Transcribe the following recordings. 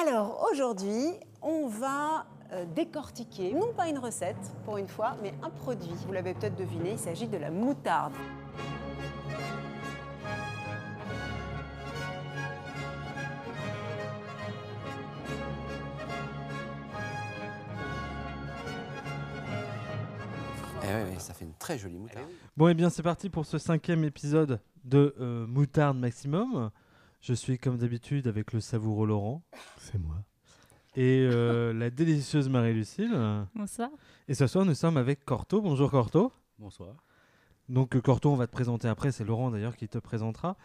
Alors aujourd'hui, on va euh, décortiquer, non pas une recette pour une fois, mais un produit. Vous l'avez peut-être deviné, il s'agit de la moutarde. Eh ouais, ça fait une très jolie moutarde. Bon, et bien, c'est parti pour ce cinquième épisode de euh, Moutarde Maximum. Je suis comme d'habitude avec le savoureux Laurent C'est moi. et euh, la délicieuse Marie-Lucille. Bonsoir. Et ce soir, nous sommes avec Corto. Bonjour Corto. Bonsoir. Donc euh, Corto, on va te présenter après. C'est Laurent d'ailleurs qui te présentera.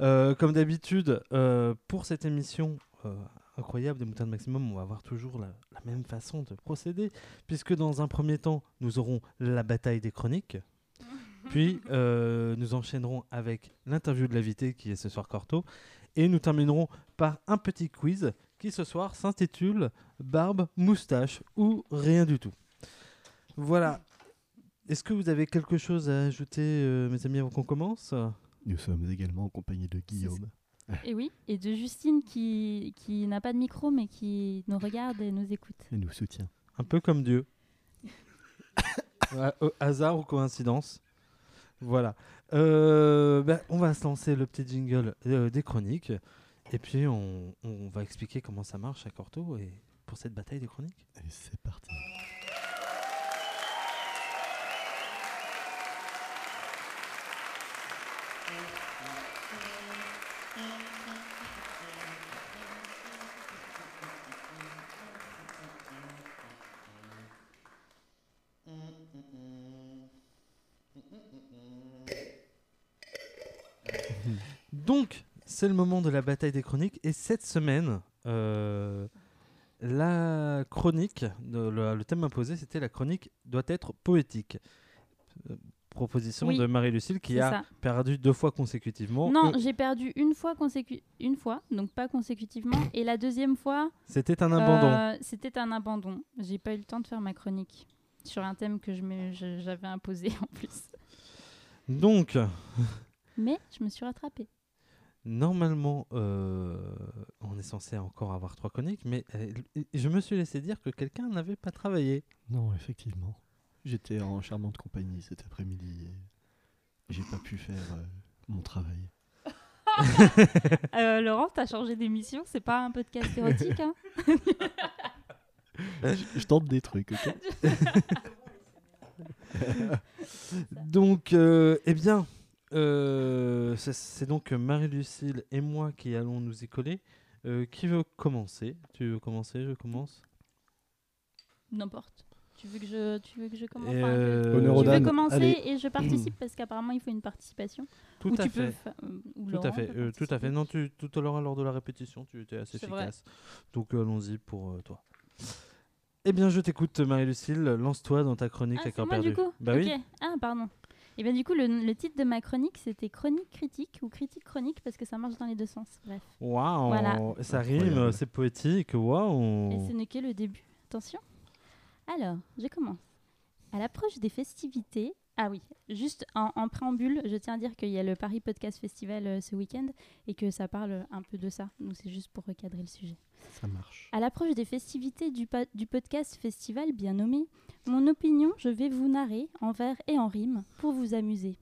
Euh, comme d'habitude, euh, pour cette émission euh, incroyable des Moutardes Maximum, on va avoir toujours la, la même façon de procéder, puisque dans un premier temps, nous aurons la bataille des chroniques. Puis euh, nous enchaînerons avec l'interview de l'invité qui est ce soir Corto. Et nous terminerons par un petit quiz qui ce soir s'intitule Barbe, moustache ou rien du tout. Voilà. Est-ce que vous avez quelque chose à ajouter, euh, mes amis, avant qu'on commence? Nous sommes également en compagnie de Guillaume. Et oui, et de Justine qui, qui n'a pas de micro mais qui nous regarde et nous écoute. Et nous soutient. Un peu comme Dieu. Ouais, au hasard ou coïncidence? Voilà. Euh, ben, on va se lancer le petit jingle euh, des chroniques. Et puis on, va expliquer comment ça marche à Corto et pour cette bataille des chroniques. Et c'est parti. Donc, c'est le moment de la bataille des chroniques. Et cette semaine, euh, la chronique, le, le thème imposé, c'était la chronique doit être poétique. Euh, proposition Oui, de Marie-Lucille qui a ça. perdu deux fois consécutivement. Non, Euh, j'ai perdu une fois, consécu- une fois, donc pas consécutivement. Et la deuxième fois, C'était un abandon. euh, c'était un abandon. J'ai pas eu le temps de faire ma chronique sur un thème que je me- je- j'avais imposé en plus. Donc, Mais je me suis rattrapée. Normalement, euh, on est censé encore avoir trois chroniques, mais euh, je me suis laissé dire que quelqu'un n'avait pas travaillé. Non, effectivement. J'étais en charmante compagnie cet après-midi et j'ai pas pu faire euh, mon travail. Euh, Laurent, t'as changé d'émission, c'est pas un podcast érotique, hein je, je tente des trucs, ok Donc, euh, eh bien, euh, c'est- donc Marie-Lucille et moi qui allons nous y coller. Euh, qui veut commencer? Tu veux commencer Je commence? N'importe. Tu veux que je, tu veux que je commence? Enfin, euh, Tu veux commencer Allez. et je participe parce qu'apparemment il faut une participation. Tout Ou à tu peux fait. fa- ou Tout Laurent à fait, peut euh, tout à fait. Non, tu, tout à l'heure, lors de la répétition, tu étais assez vrai. efficace. Donc euh, allons-y pour euh, toi. Eh bien, je t'écoute, Marie-Lucille. Lance-toi dans ta chronique Ah, à moi perdu. du coup? Bah Ok. oui. Ah, pardon. Et bien du coup, le, le titre de ma chronique, c'était chronique critique ou critique chronique parce que ça marche dans les deux sens. Bref. Waouh, Voilà. ça rime, c'est poétique. Et Waouh. ce n'est que le début. Attention. Alors, je commence. À l'approche des festivités. Ah oui, juste en, en préambule, je tiens à dire qu'il y a le Paris Podcast Festival euh, ce week-end et que ça parle un peu de ça. Donc c'est juste pour recadrer le sujet. À l'approche des festivités du, du podcast festival bien nommé, mon opinion, je vais vous narrer en vers et en rime pour vous amuser.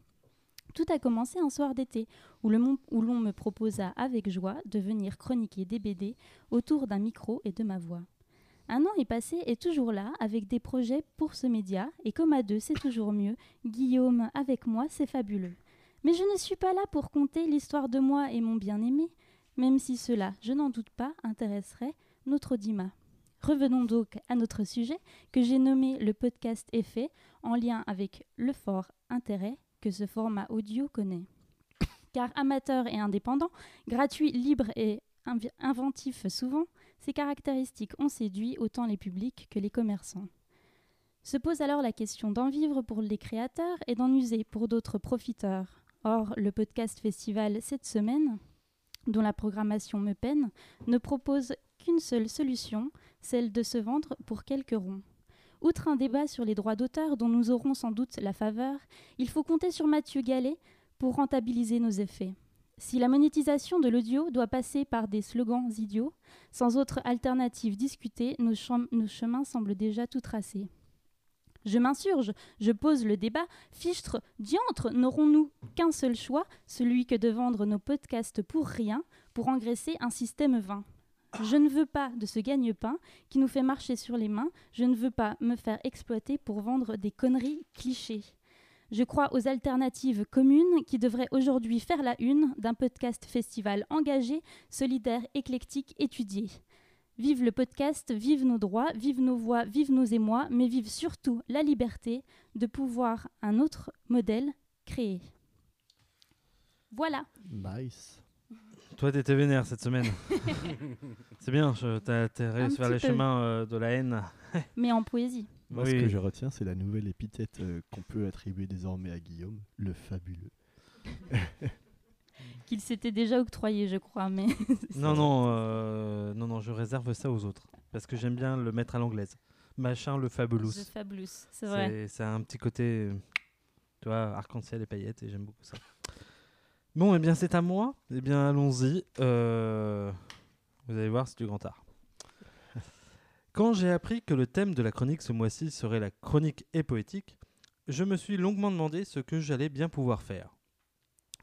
Tout a commencé un soir d'été où l'on me proposa avec joie de venir chroniquer des BD autour d'un micro et de ma voix. Un an est passé et toujours là, avec des projets pour ce média, et comme à deux c'est toujours mieux, Guillaume avec moi c'est fabuleux. Mais je ne suis pas là pour conter l'histoire de moi et mon bien-aimé, même si cela, je n'en doute pas, intéresserait notre Dima. Revenons donc à notre sujet que j'ai nommé le podcast Effet en lien avec le fort intérêt que ce format audio connaît. Car amateur et indépendant, gratuit, libre et inventif souvent, ces caractéristiques ont séduit autant les publics que les commerçants. Se pose alors la question d'en vivre pour les créateurs et d'en user pour d'autres profiteurs. Or, le podcast festival cette semaine, dont la programmation me peine, ne propose qu'une seule solution, celle de se vendre pour quelques ronds. Outre un débat sur les droits d'auteur dont nous aurons sans doute la faveur, il faut compter sur Mathieu Gallet pour rentabiliser nos effets. Si la monétisation de l'audio doit passer par des slogans idiots, sans autre alternative discutée, nos, nos chemins semblent déjà tout tracés. Je m'insurge, je pose le débat. Fichtre, diantre, n'aurons-nous qu'un seul choix, celui que de vendre nos podcasts pour rien, pour engraisser un système vain? Je ne veux pas de ce gagne-pain qui nous fait marcher sur les mains, je ne veux pas me faire exploiter pour vendre des conneries clichés. Je crois aux alternatives communes qui devraient aujourd'hui faire la une d'un podcast festival engagé, solidaire, éclectique, étudié. Vive le podcast, vive nos droits, vive nos voix, vive nos émois, mais vive surtout la liberté de pouvoir un autre modèle créer. Voilà. Nice. Toi, t'étais vénère cette semaine. c'est bien, t'as réussi à faire petit les peu. chemins euh, de la haine. Mais en poésie. Moi, Oui. ce que je retiens, c'est la nouvelle épithète euh, qu'on peut attribuer désormais à Guillaume, le fabuleux. Qu'il s'était déjà octroyé, je crois, mais Non, non, euh, non, non, je réserve ça aux autres. Parce que j'aime bien le mettre à l'anglaise. Machin le fabulous. The Fabulous, c'est vrai. C'est c'est un petit côté, tu vois, arc-en-ciel et paillettes, et j'aime beaucoup ça. Bon, eh bien, c'est à moi. Eh bien, allons-y. Euh, Vous allez voir, c'est du grand art. Quand j'ai appris que le thème de la chronique ce mois-ci serait la chronique et poétique, je me suis longuement demandé ce que j'allais bien pouvoir faire.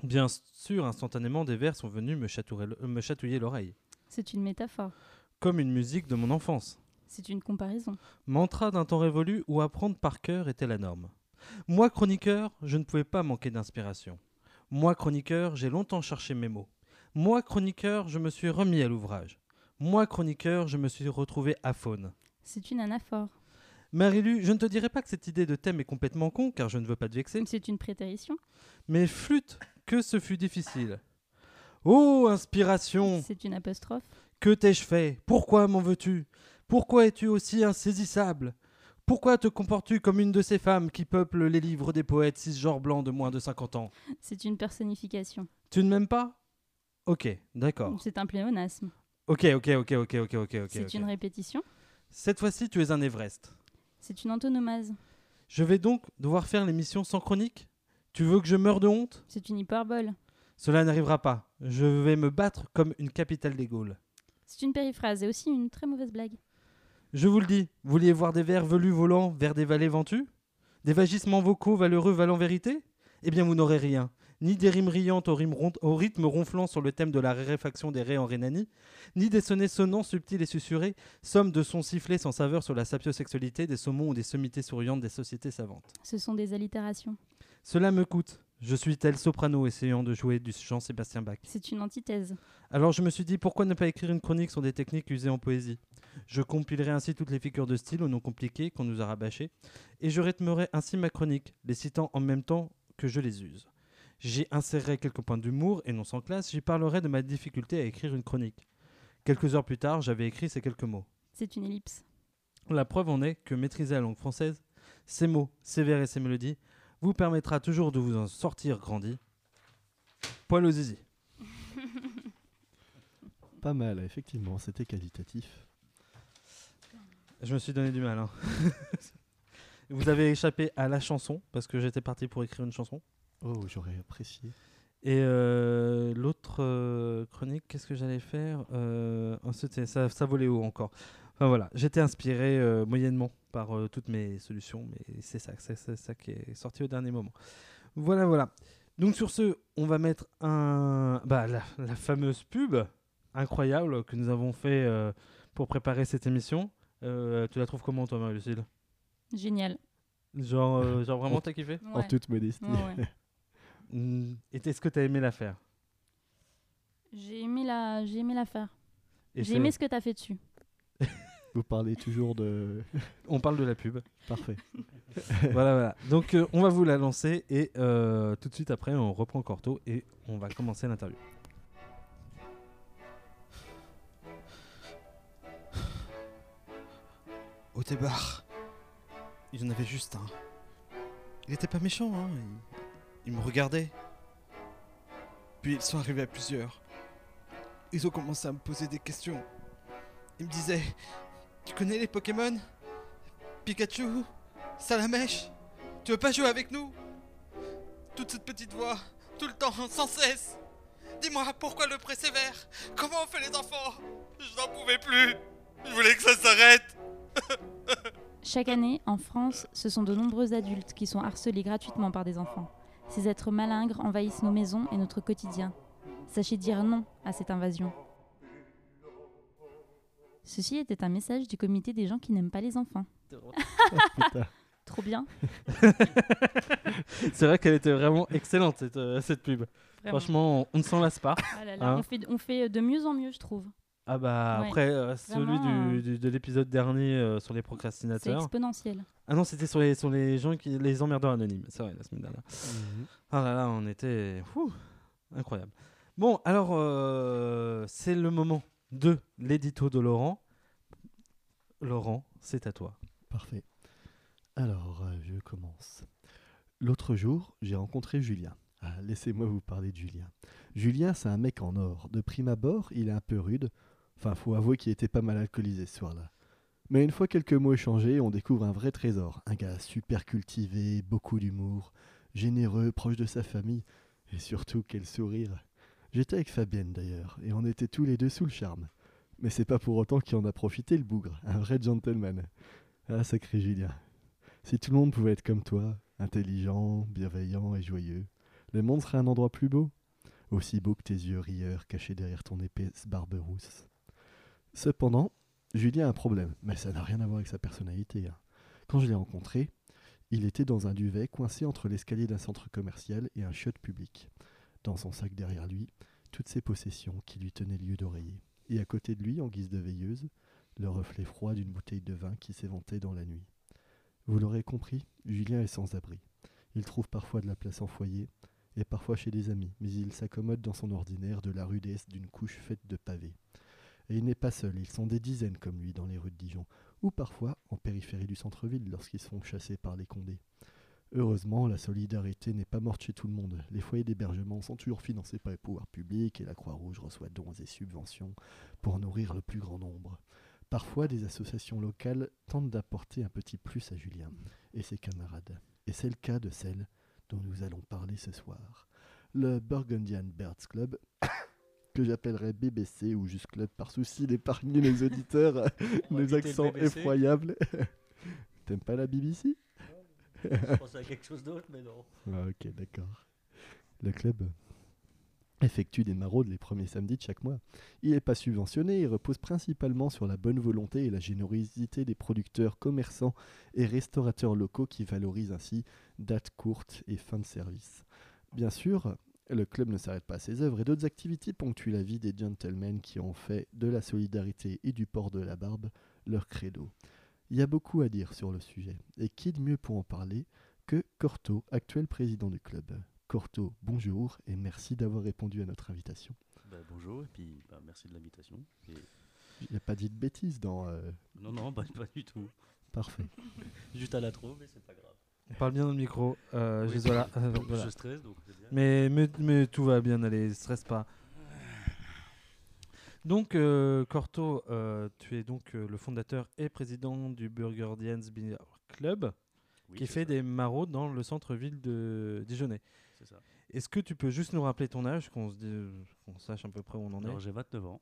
Bien sûr, instantanément, des vers sont venus me chatouiller l'oreille, C'est une métaphore. comme une musique de mon enfance. C'est une comparaison. Mantra d'un temps révolu où apprendre par cœur était la norme. Moi, chroniqueur, je ne pouvais pas manquer d'inspiration. Moi, chroniqueur, j'ai longtemps cherché mes mots. Moi, chroniqueur, je me suis remis à l'ouvrage. Moi, chroniqueur, je me suis retrouvé aphone. C'est une anaphore. Marilu, je ne te dirai pas que cette idée de thème est complètement con, car je ne veux pas te vexer, C'est une prétérition. mais flûte, que ce fut difficile. Oh, inspiration C'est une apostrophe. Que t'ai-je fait? Pourquoi m'en veux-tu? Pourquoi es-tu aussi insaisissable? Pourquoi te comportes-tu comme une de ces femmes qui peuplent les livres des poètes cisgenres blancs de moins de 50 ans? C'est une personnification. Tu ne m'aimes pas? Ok, d'accord. C'est un pléonasme. Ok, ok, ok, ok, ok, ok, ok. C'est une répétition. Cette fois-ci, tu es un Everest. C'est une antonomase. Je vais donc devoir faire l'émission sans chronique? Tu veux que je meure de honte? C'est une hyperbole. Cela n'arrivera pas. Je vais me battre comme une capitale des Gaules. C'est une périphrase et aussi une très mauvaise blague. Je vous le dis, vous vouliez voir des vers velus volant vers des vallées ventues? Des vagissements vocaux valeureux valant vérité? Eh bien, vous n'aurez rien. Ni des rimes riantes au, rime au rythme ronflant sur le thème de la raréfaction des raies en Rhénanie, ni des sonnets sonnants subtils et susurrés, somme de sons sifflés sans saveur sur la sapiosexualité des saumons ou des sommités souriantes des sociétés savantes. Ce sont des allitérations. Cela me coûte. Je suis tel soprano essayant de jouer du Jean-Sébastien Bach. C'est une antithèse. Alors je me suis dit pourquoi ne pas écrire une chronique sur des techniques usées en poésie? Je compilerai ainsi toutes les figures de style au nom compliqué qu'on nous a rabâchées, et je rythmerai ainsi ma chronique, les citant en même temps que je les use. J'y insérerai quelques points d'humour et non sans classe, j'y parlerai de ma difficulté à écrire une chronique. Quelques heures plus tard, j'avais écrit ces quelques mots. C'est une ellipse. La preuve en est que maîtriser la langue française, ses mots, ses vers et ses mélodies, vous permettra toujours de vous en sortir grandi. Poil aux zizi. Pas mal, effectivement, c'était qualitatif. Je me suis donné du mal. hein. Vous avez échappé à la chanson parce que j'étais parti pour écrire une chanson. Oh, j'aurais apprécié. Et euh, l'autre euh, chronique, qu'est-ce que j'allais faire? Euh, ça, ça volait haut encore. Enfin voilà, j'étais inspiré euh, moyennement par euh, toutes mes solutions, mais c'est ça, c'est c'est ça qui est sorti au dernier moment. Voilà, voilà. Donc sur ce, on va mettre un, bah, la, la fameuse pub incroyable que nous avons fait euh, pour préparer cette émission. Euh, tu la trouves comment toi, Marie-Lucille? Génial. Genre, euh, genre vraiment, t'as kiffé? En toute modestie. Ouais, ouais. Mm, Et est-ce que t'as aimé la faire? J'ai aimé la, j'ai aimé la faire. J'ai aimé ce que t'as fait dessus. Vous parlez toujours de. On parle de la pub. Parfait. voilà, voilà. Donc, euh, on va vous la lancer et euh, tout de suite après, on reprend Corto et on va commencer l'interview. Au départ, il y en avait juste un. Il était pas méchant, hein. Il, il me regardait. Puis ils sont arrivés à plusieurs. Ils ont commencé à me poser des questions. Ils me disaient Tu connais les Pokémon? Pikachu Salamèche Tu veux pas jouer avec nous? Toute cette petite voix, tout le temps, sans cesse. Dis-moi, pourquoi le pré sévère Comment on fait les enfants? Je n'en pouvais plus. Je voulais que ça s'arrête. Chaque année, en France, ce sont de nombreux adultes qui sont harcelés gratuitement par des enfants. Ces êtres malingres envahissent nos maisons et notre quotidien. Sachez dire non à cette invasion. Ceci était un message du comité des gens qui n'aiment pas les enfants. Trop bien. C'est vrai qu'elle était vraiment excellente cette, euh, cette pub. Vraiment. Franchement, on, on ne s'en lasse pas. Ah là là, hein. on, fait, on fait de mieux en mieux, je trouve. Ah bah Ouais. après euh, celui du, euh, du- de l'épisode dernier euh, sur les C'est procrastinateurs. exponentiel. Ah non, c'était sur les, sur les gens qui les emmerdeurs anonymes. C'est vrai la semaine dernière. Ah là là, on était fou, incroyable. Bon, alors euh, c'est le moment de l'édito de Laurent. Laurent, c'est à toi. Parfait. Alors, euh, je commence. L'autre jour, j'ai rencontré Julien. Ah, Laissez-moi vous parler de Julien. Julien, c'est un mec en or. De prime abord, il est un peu rude. Enfin, faut avouer qu'il était pas mal alcoolisé ce soir-là. Mais une fois quelques mots échangés, on découvre un vrai trésor. Un gars super cultivé, beaucoup d'humour, généreux, proche de sa famille. Et surtout, quel sourire. J'étais avec Fabienne d'ailleurs, et on était tous les deux sous le charme. Mais c'est pas pour autant qu'il en a profité le bougre, un vrai gentleman. Ah, sacré Julien. Si tout le monde pouvait être comme toi, intelligent, bienveillant et joyeux, le monde serait un endroit plus beau. Aussi beau que tes yeux rieurs cachés derrière ton épaisse barbe rousse. Cependant, Julien a un problème, mais ça n'a rien à voir avec sa personnalité. hein. Quand je l'ai rencontré, il était dans un duvet coincé entre l'escalier d'un centre commercial et un chiotte public. Dans son sac derrière lui, toutes ses possessions qui lui tenaient lieu d'oreiller. Et à côté de lui, en guise de veilleuse, le reflet froid d'une bouteille de vin qui s'éventait dans la nuit. Vous l'aurez compris, Julien est sans abri. Il trouve parfois de la place en foyer, et parfois chez des amis, mais il s'accommode dans son ordinaire de la rudesse d'une couche faite de pavés. Et il n'est pas seul, ils sont des dizaines comme lui dans les rues de Dijon, ou parfois en périphérie du centre-ville lorsqu'ils sont chassés par les condés. Heureusement, la solidarité n'est pas morte chez tout le monde. Les foyers d'hébergement sont toujours financés par les pouvoirs publics et la Croix-Rouge reçoit dons et subventions pour nourrir le plus grand nombre. Parfois, des associations locales tentent d'apporter un petit plus à Julien et ses camarades. Et c'est le cas de celle dont nous allons parler ce soir. Le Burgundian Birds Club, que j'appellerai BBC ou juste Club par souci d'épargner les auditeurs On va nos éviter le accents effroyables. T'aimes pas la BBC Je pensais à quelque chose d'autre, mais non. Ah, ok, d'accord. Le club effectue des maraudes les premiers samedis de chaque mois. Il n'est pas subventionné, il repose principalement sur la bonne volonté et la générosité des producteurs, commerçants et restaurateurs locaux qui valorisent ainsi dates courtes et fin de service. Bien sûr, le club ne s'arrête pas à ses œuvres et d'autres activités ponctuent la vie des gentlemen qui ont fait de la solidarité et du port de la barbe leur credo. Il y a beaucoup à dire sur le sujet, et qui de mieux pour en parler que Corto, actuel président du club? Corto, bonjour et merci d'avoir répondu à notre invitation. Bah, bonjour, et puis bah, merci de l'invitation. Et... Il n'y a pas dit de bêtises dans... euh, Non, non, bah, pas du tout. Parfait. Juste à la trop, mais c'est pas grave. On parle bien dans le micro. Euh, Oui. juste voilà, euh, Donc, voilà. Je stresse, donc c'est bien. Mais, mais, mais tout va bien aller, stresse pas. Donc, euh, Corto, euh, tu es donc euh, le fondateur et président du Burgundians Beer Club, Oui, qui fait ça, des maraudes dans le centre-ville de Dijonais. C'est ça. Est-ce que tu peux juste nous rappeler ton âge, qu'on se dise- qu'on sache à peu près où on en Alors est j'ai 29 ans.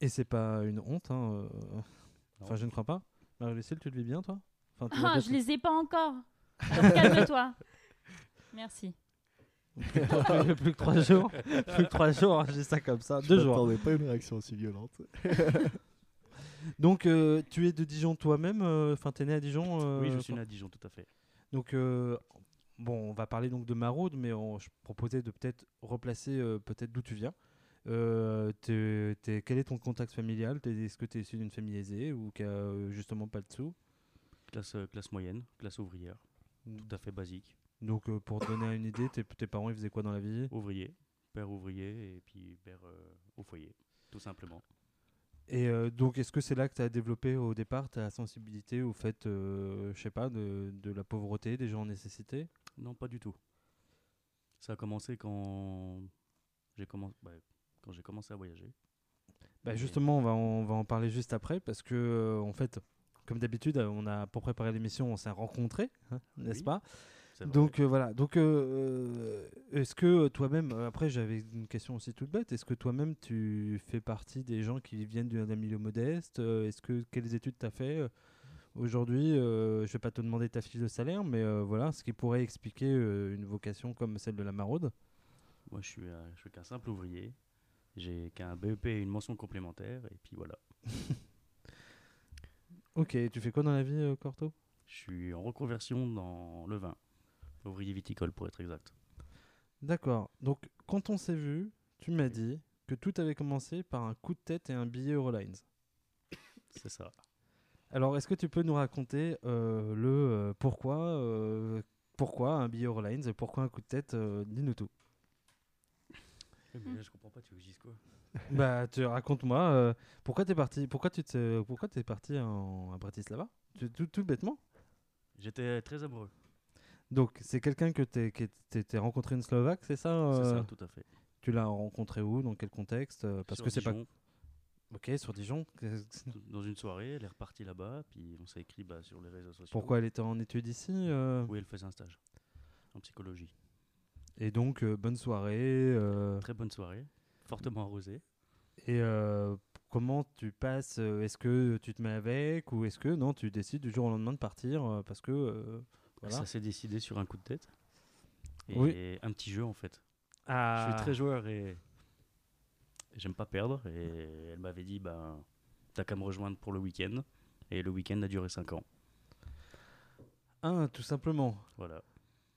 Et c'est pas une honte, hein, euh, Enfin, je ne crois pas. Marie-Lucille, tu le vis bien, toi? Enfin, tu Ah, je les ai pas encore. Alors calme-toi. Merci. Plus, que- plus que trois jours. Plus que trois jours, je dis ça comme ça. Deux Je jours. m'attendais pas une réaction aussi violente. Donc, euh, tu es de Dijon toi-même euh, Enfin, t'es né à Dijon euh, oui, je suis né à Dijon, tout à fait. Donc, euh, bon, on va parler donc de maraude, mais on- je proposais de peut-être replacer euh, peut-être d'où tu viens. Euh, t'es- t'es- quel est ton contact familial? T'es- Est-ce que tu es issu d'une famille aisée ou qui a justement pas de sous? Classe, classe moyenne, classe ouvrière, tout à fait basique. Donc, euh, pour te donner une idée, tes, tes parents ils faisaient quoi dans la vie? Ouvrier, père ouvrier, et puis père euh, au foyer, tout simplement. Et euh, donc, est-ce que c'est là que tu as développé au départ ta sensibilité au fait, je sais pas, de, de la pauvreté, des gens en nécessité? Non, pas du tout. Ça a commencé quand j'ai commencé, quand j'ai commencé à voyager. Bah justement, on va, en, on va en parler juste après parce que, en fait, comme d'habitude, on a pour préparer l'émission, on s'est rencontrés, hein, n'est-ce Oui. pas? Donc euh, voilà. Donc euh, est-ce que toi-même, euh, après j'avais une question aussi toute bête, est-ce que toi-même tu fais partie des gens qui viennent d'un milieu modeste Euh, Est-ce que quelles études tu as fait euh, Aujourd'hui, euh, je vais pas te demander ta fiche de salaire, mais euh, voilà, ce qui pourrait expliquer euh, une vocation comme celle de la maraude? Moi, je suis, euh, je suis qu'un simple ouvrier. J'ai qu'un BEP et une mention complémentaire, et puis voilà. Ok, tu fais quoi dans la vie, euh, Corto? Je suis en reconversion dans le vin. Ouvrier viticole, pour être exact. D'accord. Donc quand on s'est vu, tu m'as dit que tout avait commencé par un coup de tête et un billet Eurolines. C'est ça. Alors, est-ce que tu peux nous raconter euh, le euh, pourquoi, euh, pourquoi un billet Eurolines et pourquoi un coup de tête euh, Dis-nous tout. Mais là, je comprends pas, tu veux que je dise quoi? Bah, tu raconte-moi euh, pourquoi t'es parti, pourquoi tu te, pourquoi t'es parti en, à Bratislava? Tu- tout, tout bêtement? J'étais très amoureux. Donc, c'est quelqu'un que que t'es- rencontré une Slovaque, c'est ça C'est euh, ça, tout à fait. Tu l'as rencontré où Dans quel contexte euh, Parce Sur que c'est pas. Ok, sur Dijon. Dans une soirée, elle est repartie là-bas, puis on s'est écrit bah, sur les réseaux sociaux. Pourquoi elle était en études ici euh, Oui, elle faisait un stage en psychologie. Et donc, euh, bonne soirée. euh, Très bonne soirée, fortement arrosée. Et euh, comment tu passes euh, Est-ce que tu te mets avec ou est-ce que non, tu décides du jour au lendemain de partir euh, parce que euh, voilà. Ça s'est décidé sur un coup de tête. Et Oui. un petit jeu en fait. Ah, Je suis très joueur et j'aime pas perdre. Et elle m'avait dit ben, T'as qu'à me rejoindre pour le week-end. Et le week-end a duré 5 ans. Ah, tout simplement. Voilà.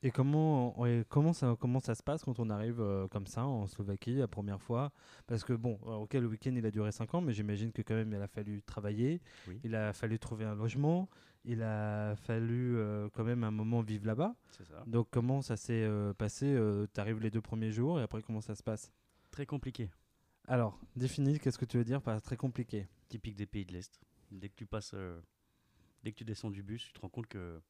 Et comment, comment, ça, comment ça se passe quand on arrive euh, comme ça en Slovaquie la première fois? Parce que bon, euh, ok, le week-end il a duré 5 ans, mais j'imagine que quand même il a fallu travailler, Oui. il a fallu trouver un logement, il a fallu euh, quand même un moment vivre là-bas. Donc comment ça s'est euh, passé Tu arrives les deux premiers jours et après comment ça se passe? Très compliqué. Alors, définis, qu'est-ce que tu veux dire par très compliqué? Typique des pays de l'Est. Dès que tu passes. dès que tu descends du bus, tu te rends compte que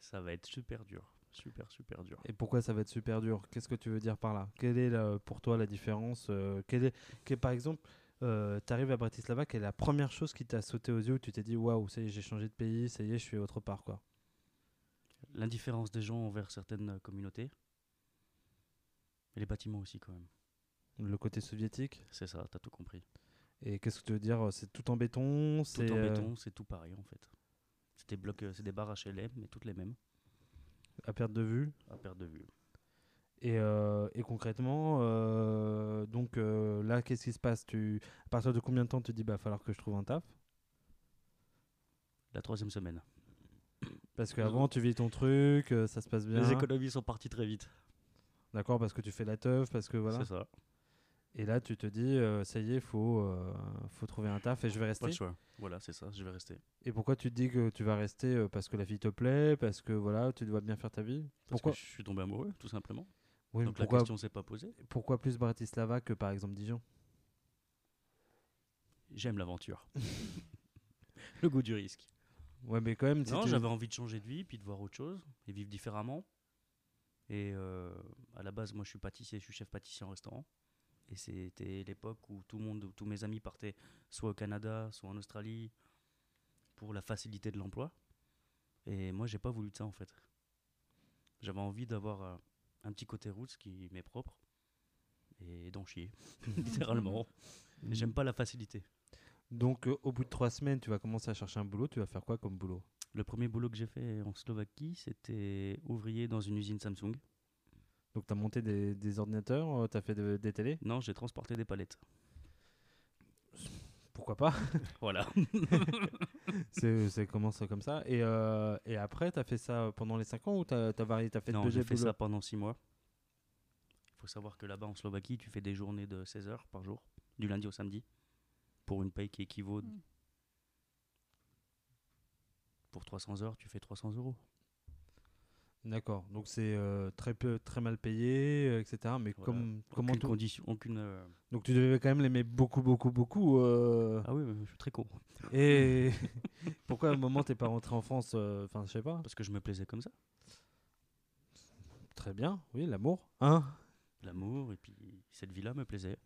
ça va être super dur. Super, super dur. Et pourquoi ça va être super dur? Qu'est-ce que tu veux dire par là? Quelle est la- pour toi la différence euh, quelle est, quelle- Par exemple, tu arrives à Bratislava, quelle est la première chose qui t'a sauté aux yeux où tu t'es dit waouh, ça y est, j'ai changé de pays, ça y est, je suis autre part quoi? L'indifférence des gens envers certaines euh, communautés. Et les bâtiments aussi, quand même. Le côté soviétique? C'est ça, t'as tout compris. Et qu'est-ce que tu veux dire C'est tout en béton Tout c'est en euh, béton, c'est tout pareil en fait. C'est des blocs, euh, c'est des barres HLM, mais toutes les mêmes, à perte de vue. à perte de vue. Et, euh, et concrètement, euh, donc euh, là, qu'est-ce qui se passe? Tu, À partir de combien de temps tu te dis bah falloir que je trouve un taf? La troisième semaine. Parce qu'avant tu vis ton truc, ça se passe bien. Les économies sont parties très vite. D'accord, parce que tu fais la teuf, parce que voilà. C'est ça. Et là, tu te dis, euh, ça y est, faut, euh, faut trouver un taf et je vais Pas rester. le choix. Voilà, c'est ça, je vais rester. Et pourquoi tu te dis que tu vas rester euh, Parce que la fille te plaît, parce que voilà, tu dois bien faire ta vie? Parce Pourquoi que je suis tombé amoureux, tout simplement. Oui, Donc pourquoi, la question s'est pas posée. pourquoi plus Bratislava que par exemple Dijon? J'aime l'aventure. le goût du risque. Ouais, mais quand même, si non, tu- j'avais envie de changer de vie, puis de voir autre chose, et vivre différemment. Et euh, à la base, moi, je suis pâtissier, je suis chef pâtissier en restaurant. Et c'était l'époque où tout le monde, où tous mes amis partaient soit au Canada, soit en Australie, pour la facilité de l'emploi. Et moi, j'ai pas voulu de ça en fait. J'avais envie d'avoir euh, un petit côté roots qui m'est propre et d'en chier, littéralement. J'aime pas la facilité. Donc, euh, au bout de trois semaines, tu vas commencer à chercher un boulot. Tu vas faire quoi comme boulot? Le premier boulot que j'ai fait en Slovaquie, c'était ouvrier dans une usine Samsung. Donc, tu as monté des, des ordinateurs, tu as fait de- des télés Non, j'ai transporté des palettes. Pourquoi pas Voilà. C'est commence comme ça? Et, euh, et après, tu as fait ça pendant les 5 ans ou tu as, varié Tu as fait non, j'ai fait ça pendant 6 mois. Il faut savoir que là-bas en Slovaquie, tu fais des journées de 16 heures par jour, du lundi au samedi, pour une paye qui équivaut. Mm. Pour 300 heures, tu fais 300 euros. D'accord. Donc, c'est euh, très, peu, très mal payé, euh, etc. Mais Voilà. comme, comment aucune tout- condition, aucune. euh, Donc, tu devais quand même l'aimer beaucoup, beaucoup, beaucoup. Ah oui, je suis très con. Et pourquoi à un moment t'es pas rentré en France Enfin, je sais pas? Parce que je me plaisais comme ça. Très bien, oui, l'amour. Hein? L'amour, et puis cette vie-là me plaisait.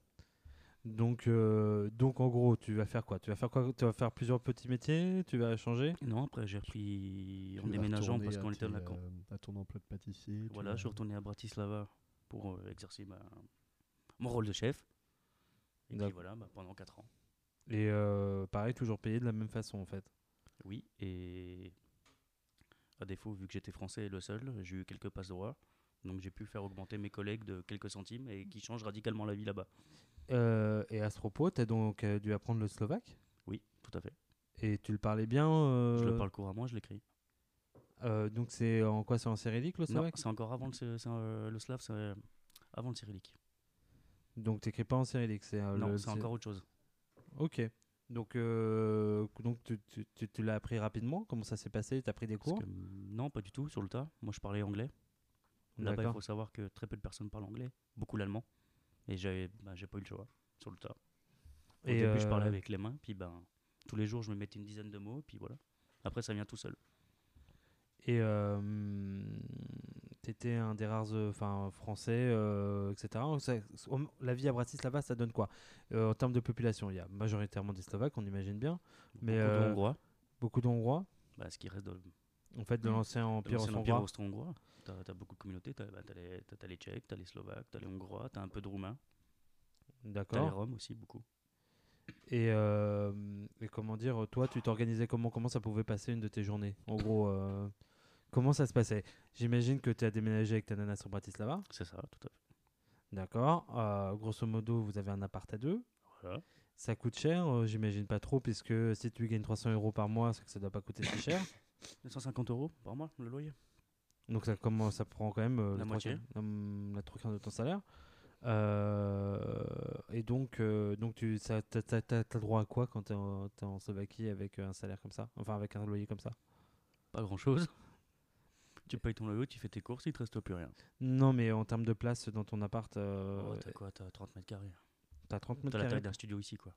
Donc, euh, donc en gros, tu vas faire quoi? Tu vas faire quoi? Tu vas faire plusieurs petits métiers? Tu vas changer? Non, après j'ai repris Tu en déménageant parce qu'on était en vacances. euh, à ton emploi de pâtissier. Voilà, vas- je suis retourné à Bratislava pour euh, exercer ma- mon rôle de chef. Et puis voilà, bah, pendant 4 ans. Et euh, pareil, toujours payé de la même façon en fait. Oui, et à défaut, vu que j'étais français et le seul, j'ai eu quelques passes droits. Donc j'ai pu faire augmenter mes collègues de quelques centimes et qui changent radicalement la vie là-bas. Euh, et à ce propos, tu as donc euh, dû apprendre le slovaque? Oui, tout à fait. Et tu le parlais bien euh, Je le parle couramment, je l'écris. euh, Donc c'est en quoi C'est en cyrillique le slovaque? c'est encore avant le, le slave, c'est avant le cyrillique. Donc t'écris pas en cyrillique c'est non, le- c'est encore autre chose. Ok. Donc, euh, donc tu, tu- tu- tu l'as appris rapidement? Comment ça s'est passé? Tu as pris des cours? que, mm, non, pas du tout, sur le tas. Moi, je parlais anglais. Là-bas, il faut savoir que très peu de personnes parlent anglais, beaucoup l'allemand. Et bah, j'ai pas eu le choix sur le tas. Au Et, début, je parlais euh, avec les mains, puis ben, tous les jours, je me mettais une dizaine de mots, puis voilà. Après, ça vient tout seul. Et euh, t'étais un des rares euh, enfin, français, euh, etc. Ça- la vie à Bratislava, ça donne quoi? En termes de population, il y a majoritairement des Slovaques, on imagine bien. Mais, Beaucoup de euh, Hongrois, Beaucoup d'Hongrois, bah, ce qui reste de, en fait, de Mm. l'ancien Empire empire austro-hongrois. austro-hongrois. T'as as beaucoup de communautés, t'as bah, t'as les, les Tchèques, t'as les Slovaques, t'as les Hongrois, t'as un peu de Roumains, t'as les D'accord. Roms aussi, beaucoup. Et, euh, et comment dire, toi, tu t'organisais comment Comment ça pouvait passer une de tes journées? En gros, euh, comment ça se passait? J'imagine que tu as déménagé avec ta nana sur Bratislava. C'est ça, tout à fait. D'accord. Euh, grosso modo, vous avez un appart à deux. Voilà. Ça coûte cher, euh, j'imagine pas trop, puisque si tu gagnes 300 euros par mois, c'est que ça doit pas coûter si cher. 250 euros par mois, le loyer. Donc ça, commence, ça prend quand même euh, La le moitié. la trois quarts de ton salaire. Euh, et donc, euh, donc tu t'as- t'as droit à quoi quand tu es en, Slovaquie avec un salaire comme ça? Enfin, avec un loyer comme ça? Pas grand chose. tu payes ton loyer, tu fais tes courses, il te reste plus rien. Non, mais en termes de place dans ton appart, euh, Oh, t'as quoi? T'as 30 mètres carrés. t'as 30 mètres T'as la taille carrés. d'un studio ici, quoi.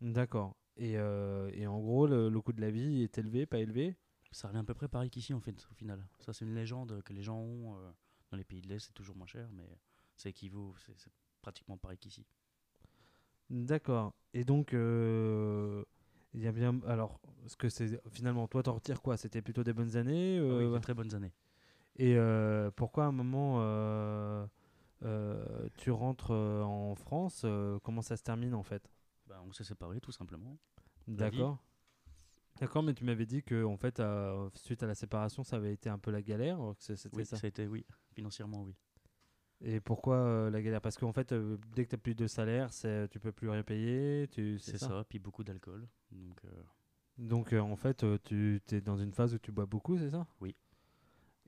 D'accord. Et, et en gros, le, le coût de la vie est élevé, pas élevé? Ça revient à peu près pareil qu'ici, en fait, au final. Ça, c'est une légende que les gens ont. euh, dans les pays de l'Est, c'est toujours moins cher, mais ça équivaut, c'est pratiquement pareil qu'ici. D'accord. Et donc, euh, il y a bien. Alors, ce que c'est finalement, toi, t'en retires quoi? C'était plutôt des bonnes années Ah oui, euh, très bonnes années. Et euh, pourquoi à un moment euh, euh, tu rentres euh, en France euh, Comment ça se termine en fait? Bah, on s'est séparés, tout simplement. D'accord. D'accord, mais tu m'avais dit que en fait, euh, suite à la séparation, ça avait été un peu la galère. que C'était Oui, ça. ça a été, oui. Financièrement, oui. Et pourquoi euh, la galère? Parce qu'en fait, euh, dès que tu n'as plus de salaire, c'est, tu peux plus rien payer. Tu, C'est ça. puis beaucoup d'alcool. Donc, euh, Donc euh, en fait, euh, tu es dans une phase où tu bois beaucoup, c'est ça? Oui.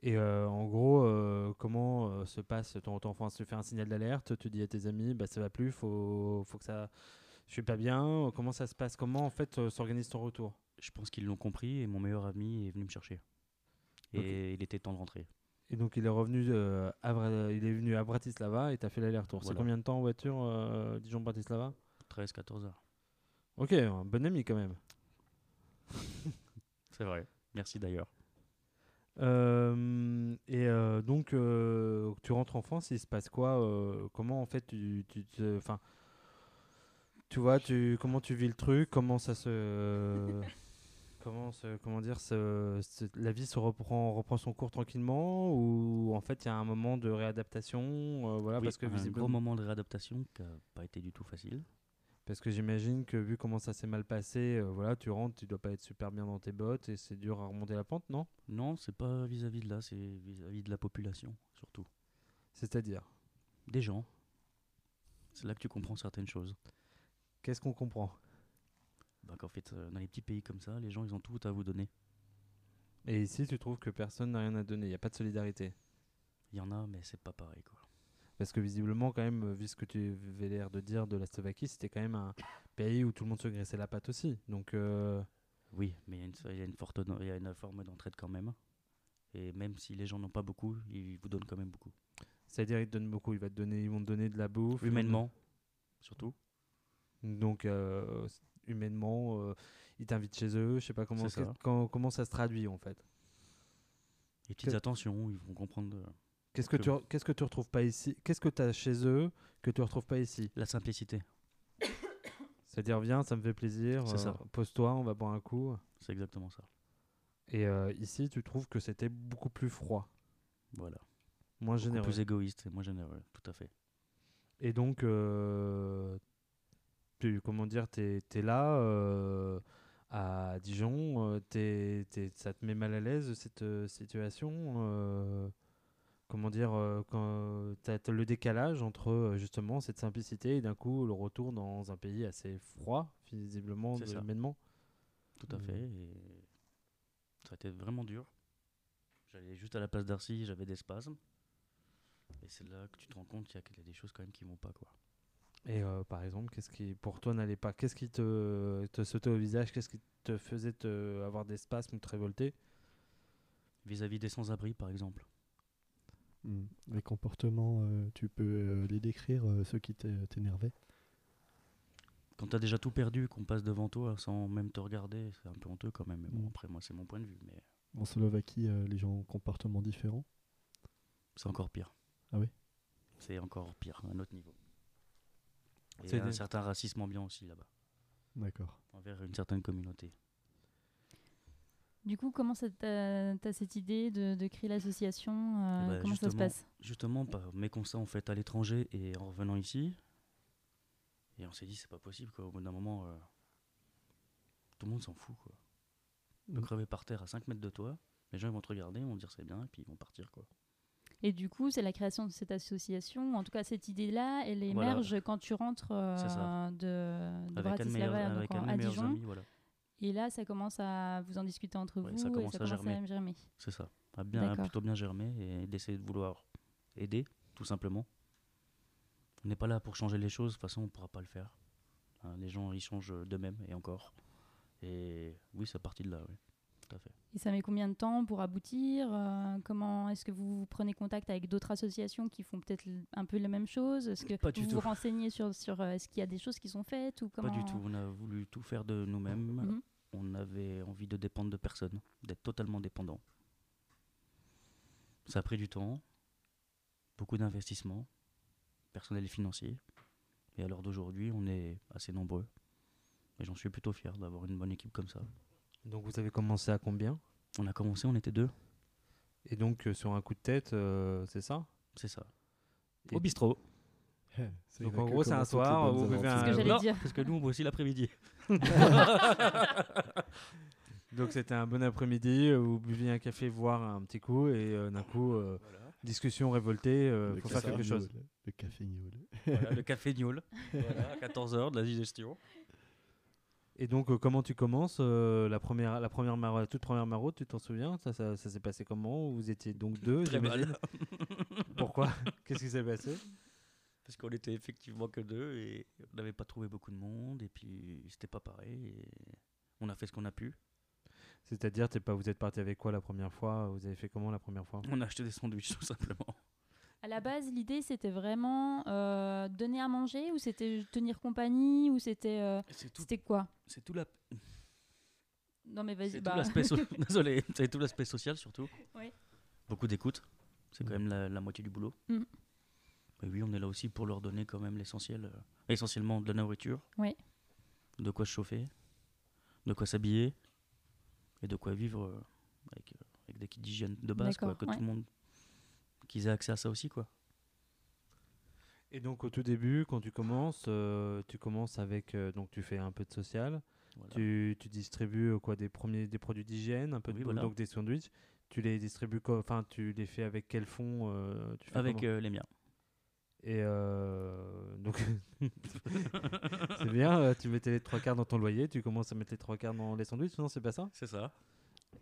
Et euh, en gros, euh, comment euh, se passe ton, ton enfance Tu fais un signal d'alerte, tu dis à tes amis, bah ça va plus, faut, faut que ça, je suis pas bien. Comment ça se passe? Comment en fait euh, s'organise ton retour? Je pense qu'ils l'ont compris et mon meilleur ami est venu me chercher. Et il était temps de rentrer. Et donc il est revenu euh, à, Bra- il est venu à Bratislava et t'as fait l'aller-retour. C'est combien de temps en voiture, euh, Dijon-Bratislava? 13-14 heures. Ok, un bon ami quand même. C'est vrai. Merci d'ailleurs. Euh, et euh, donc, euh, tu rentres en France, il se passe quoi Comment en fait tu, tu, tu vois, tu, comment tu vis le truc Comment ça se, comment se, comment dire, se- se- la vie se reprend, reprend son cours tranquillement ou en fait il y a un moment de réadaptation, euh, voilà, Oui, parce que un gros visiblement, moment de réadaptation qui n'a pas été du tout facile. parce que j'imagine que vu comment ça s'est mal passé, euh, voilà, tu rentres, tu dois pas être super bien dans tes bottes et c'est dur à remonter la pente, non? Non, c'est pas vis-à-vis de là, c'est vis-à-vis de la population, surtout. C'est-à-dire, Des gens. C'est là que tu comprends certaines choses. qu'est-ce qu'on comprend? Bah, qu'en fait, euh, dans les petits pays comme ça, les gens, ils ont tout à vous donner. Et ici, tu trouves que personne n'a rien à donner, il n'y a pas de solidarité. Il y en a, mais c'est pas pareil, quoi. Parce que visiblement, quand même, vu ce que tu avais l'air de dire de la Slovaquie, c'était quand même un pays où tout le monde se graissait la patte aussi. Donc, euh, Oui, mais il y a une, il y a une forte, il y a une forme d'entraide quand même. Et même si les gens n'ont pas beaucoup, ils vous donnent quand même beaucoup. c'est-à-dire, ils te donnent beaucoup. Ils, va te donner, ils vont te donner de la bouffe. vont Humainement, surtout. Donc, euh, humainement, euh, ils t'invitent chez eux. Je sais pas comment, ça. quand- comment ça se traduit, en fait. Les petites attentions, ils vont comprendre euh, Qu'est-ce que, tu, qu'est-ce que tu retrouves pas ici Qu'est-ce que tu as chez eux que tu retrouves pas ici? La simplicité. C'est-à-dire, viens, ça me fait plaisir, C'est ça. euh, pose-toi, on va boire un coup. C'est exactement ça. Et euh, ici, tu trouves que c'était beaucoup plus froid, Voilà. moins Beaucoup généreux. plus égoïste et moins généreux, tout à fait. Et donc, euh, tu, comment dire, t'es es là euh, à Dijon, euh, t'es- t'es- ça te met mal à l'aise cette euh, situation Comment dire, quand t'as as le décalage entre justement cette simplicité et d'un coup le retour dans un pays assez froid, visiblement, humainement? Tout à Mhm. fait. Et ça a été vraiment dur. J'allais juste à la place d'Arcy, j'avais des spasmes. Et c'est là que tu te rends compte qu'il y a- qu'il y a des choses quand même qui vont pas. quoi. Et euh, par exemple, qu'est-ce qui pour toi n'allait pas? Qu'est-ce qui te, te sautait au visage? Qu'est-ce qui te faisait te, avoir des spasmes ou te révolter? Vis-à-vis des sans-abri, par exemple. Hmm. Les comportements, euh, tu peux euh, les décrire, euh, ceux qui t'é- t'énervaient? Quand t'as déjà tout perdu, qu'on passe devant toi sans même te regarder, c'est un peu honteux quand même. Mais bon, Mhm. après, moi, c'est mon point de vue. Mais En Slovaquie, euh, les gens ont comportements différents? c'est encore pire. Ah oui? C'est encore pire, à un autre niveau. Et C'est un des- certain racisme ambiant aussi là-bas, D'accord. envers une certaine communauté. Du coup, comment ça t'a t'as cette idée de, de créer l'association euh, Eh ben, Comment ça se justement, passe? Justement, par mes constats en fait à l'étranger et en revenant ici, et on s'est dit c'est pas possible quoi. Au bout d'un moment, euh, tout le monde s'en fout quoi. De Mm. crever par terre à 5 mètres de toi, les gens ils vont te regarder, ils vont dire c'est bien et puis ils vont partir quoi. Et du coup, c'est la création de cette association, en tout cas cette idée-là, elle Voilà. émerge quand tu rentres euh, de, de Bratislava donc en- à Dijon. amis, voilà. Et là, ça commence à vous en discuter entre Ouais, vous ça et commence ça à commence germer. à germer. C'est ça. A bien, plutôt bien germé et d'essayer de vouloir aider, tout simplement. On n'est pas là pour changer les choses, de toute façon on ne pourra pas le faire. Hein, les gens ils changent d'eux-mêmes et encore. Et oui, c'est parti de là, oui. Tout à fait. Et ça met combien de temps pour aboutir Euh, Comment est-ce que vous prenez contact avec d'autres associations qui font peut-être un peu la même chose? Est-ce que Pas du vous tout. vous renseignez sur, sur euh, est-ce qu'il y a des choses qui sont faites ou comment Pas du tout. On a voulu tout faire de nous-mêmes. Mhm. On avait envie de dépendre de personne, d'être totalement dépendant. Ça a pris du temps, beaucoup d'investissements, personnel et financier. Et à l'heure d'aujourd'hui, on est assez nombreux. Et j'en suis plutôt fier d'avoir une bonne équipe comme ça. Donc vous avez commencé à combien? On a commencé, on était deux, Et donc euh, sur un coup de tête, euh, c'est ça? C'est ça. Et- Au bistrot. C'est Donc en que gros, c'est un commencent toutes les soir, bonnes vous buvez aventures. C'est ce que un- j'allais non, dire. parce que nous, on boit aussi l'après-midi. Donc c'était un bon après-midi, euh, vous buviez un café, voire un petit coup, et euh, d'un coup, euh, discussion révoltée, euh, Le faut faire café quelque chose. Le café gnôle. Voilà, le café gnôle. Voilà, à 14h de la digestion. Et donc euh, comment tu commences euh, la première, la première la toute première maraude, tu t'en souviens? Ça, ça, ça s'est passé comment? Vous étiez donc deux, Très mal. Pourquoi? Qu'est-ce qui s'est passé? Parce qu'on était effectivement que deux et on n'avait pas trouvé beaucoup de monde et puis c'était pas pareil. Et on a fait ce qu'on a pu. C'est-à-dire, t'es pas, vous êtes parti avec quoi la première fois? Vous avez fait comment la première fois? On a acheté des sandwichs tout simplement. À la base, l'idée c'était vraiment euh, donner à manger ou c'était tenir compagnie ou c'était euh, C'est tout, c'était quoi? C'est tout, la- Non mais vas-y bah. so- désolé, c'est tout l'aspect social surtout. Oui. Beaucoup d'écoute, c'est quand Mm. même la, la moitié du boulot. Mm. Et oui, on est là aussi pour leur donner quand même l'essentiel, euh, essentiellement de la nourriture, Oui. de quoi se chauffer, de quoi s'habiller et de quoi vivre euh, avec, euh, avec des kits d'hygiène de base, quoi, que ouais. tout le monde qu'ils aient accès à ça aussi, quoi. Et donc au tout début, quand tu commences, euh, tu commences avec, euh, donc tu fais un peu de social, Voilà. tu, tu distribues euh, quoi des premiers, des produits d'hygiène, un peu de voilà. donc des sandwichs. Tu les distribues, enfin tu les fais avec quel fond tu fais Avec les miens. Et donc c'est bien, tu mettais les trois quarts dans ton loyer, tu commences à mettre les trois quarts dans les sandwichs, non c'est pas ça? C'est ça.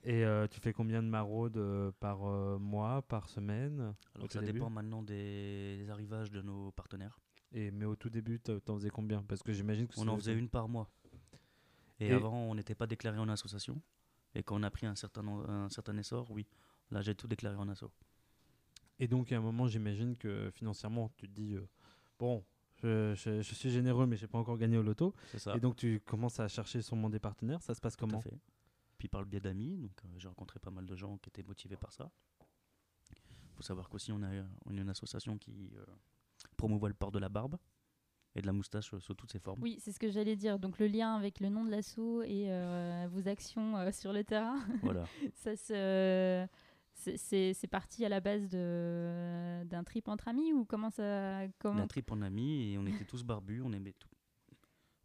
Et euh, tu fais combien de maraudes euh, par euh, mois, par semaine? Alors ça dépend maintenant des, des arrivages de nos partenaires. Et mais au tout début, t'en faisais combien? Parce que j'imagine que On en faisait une par mois. Et, Et- avant, on n'était pas déclaré en association. Et quand on a pris un certain, un certain essor, oui, là j'ai tout déclaré en asso. Et donc, à un moment, j'imagine que financièrement, tu te dis euh, bon, je, je- je suis généreux, mais j'ai pas encore gagné au loto. C'est ça. Et donc, tu commences à chercher sûrement des partenaires. Ça se passe Tout à comment? fait. Puis par le biais d'amis, donc euh, j'ai rencontré pas mal de gens qui étaient motivés par ça. Il faut savoir qu'aussi on a, une association qui euh, promouvoit le port de la barbe. et de la moustache euh, sous toutes ses formes. Oui, c'est ce que j'allais dire. Donc le lien avec le nom de l'assaut et euh, vos actions euh, sur le terrain, Voilà. ça se... c'est- parti à la base de- d'un trip entre amis ou comment ça comment La trip en ami et on était tous barbus, on aimait tout.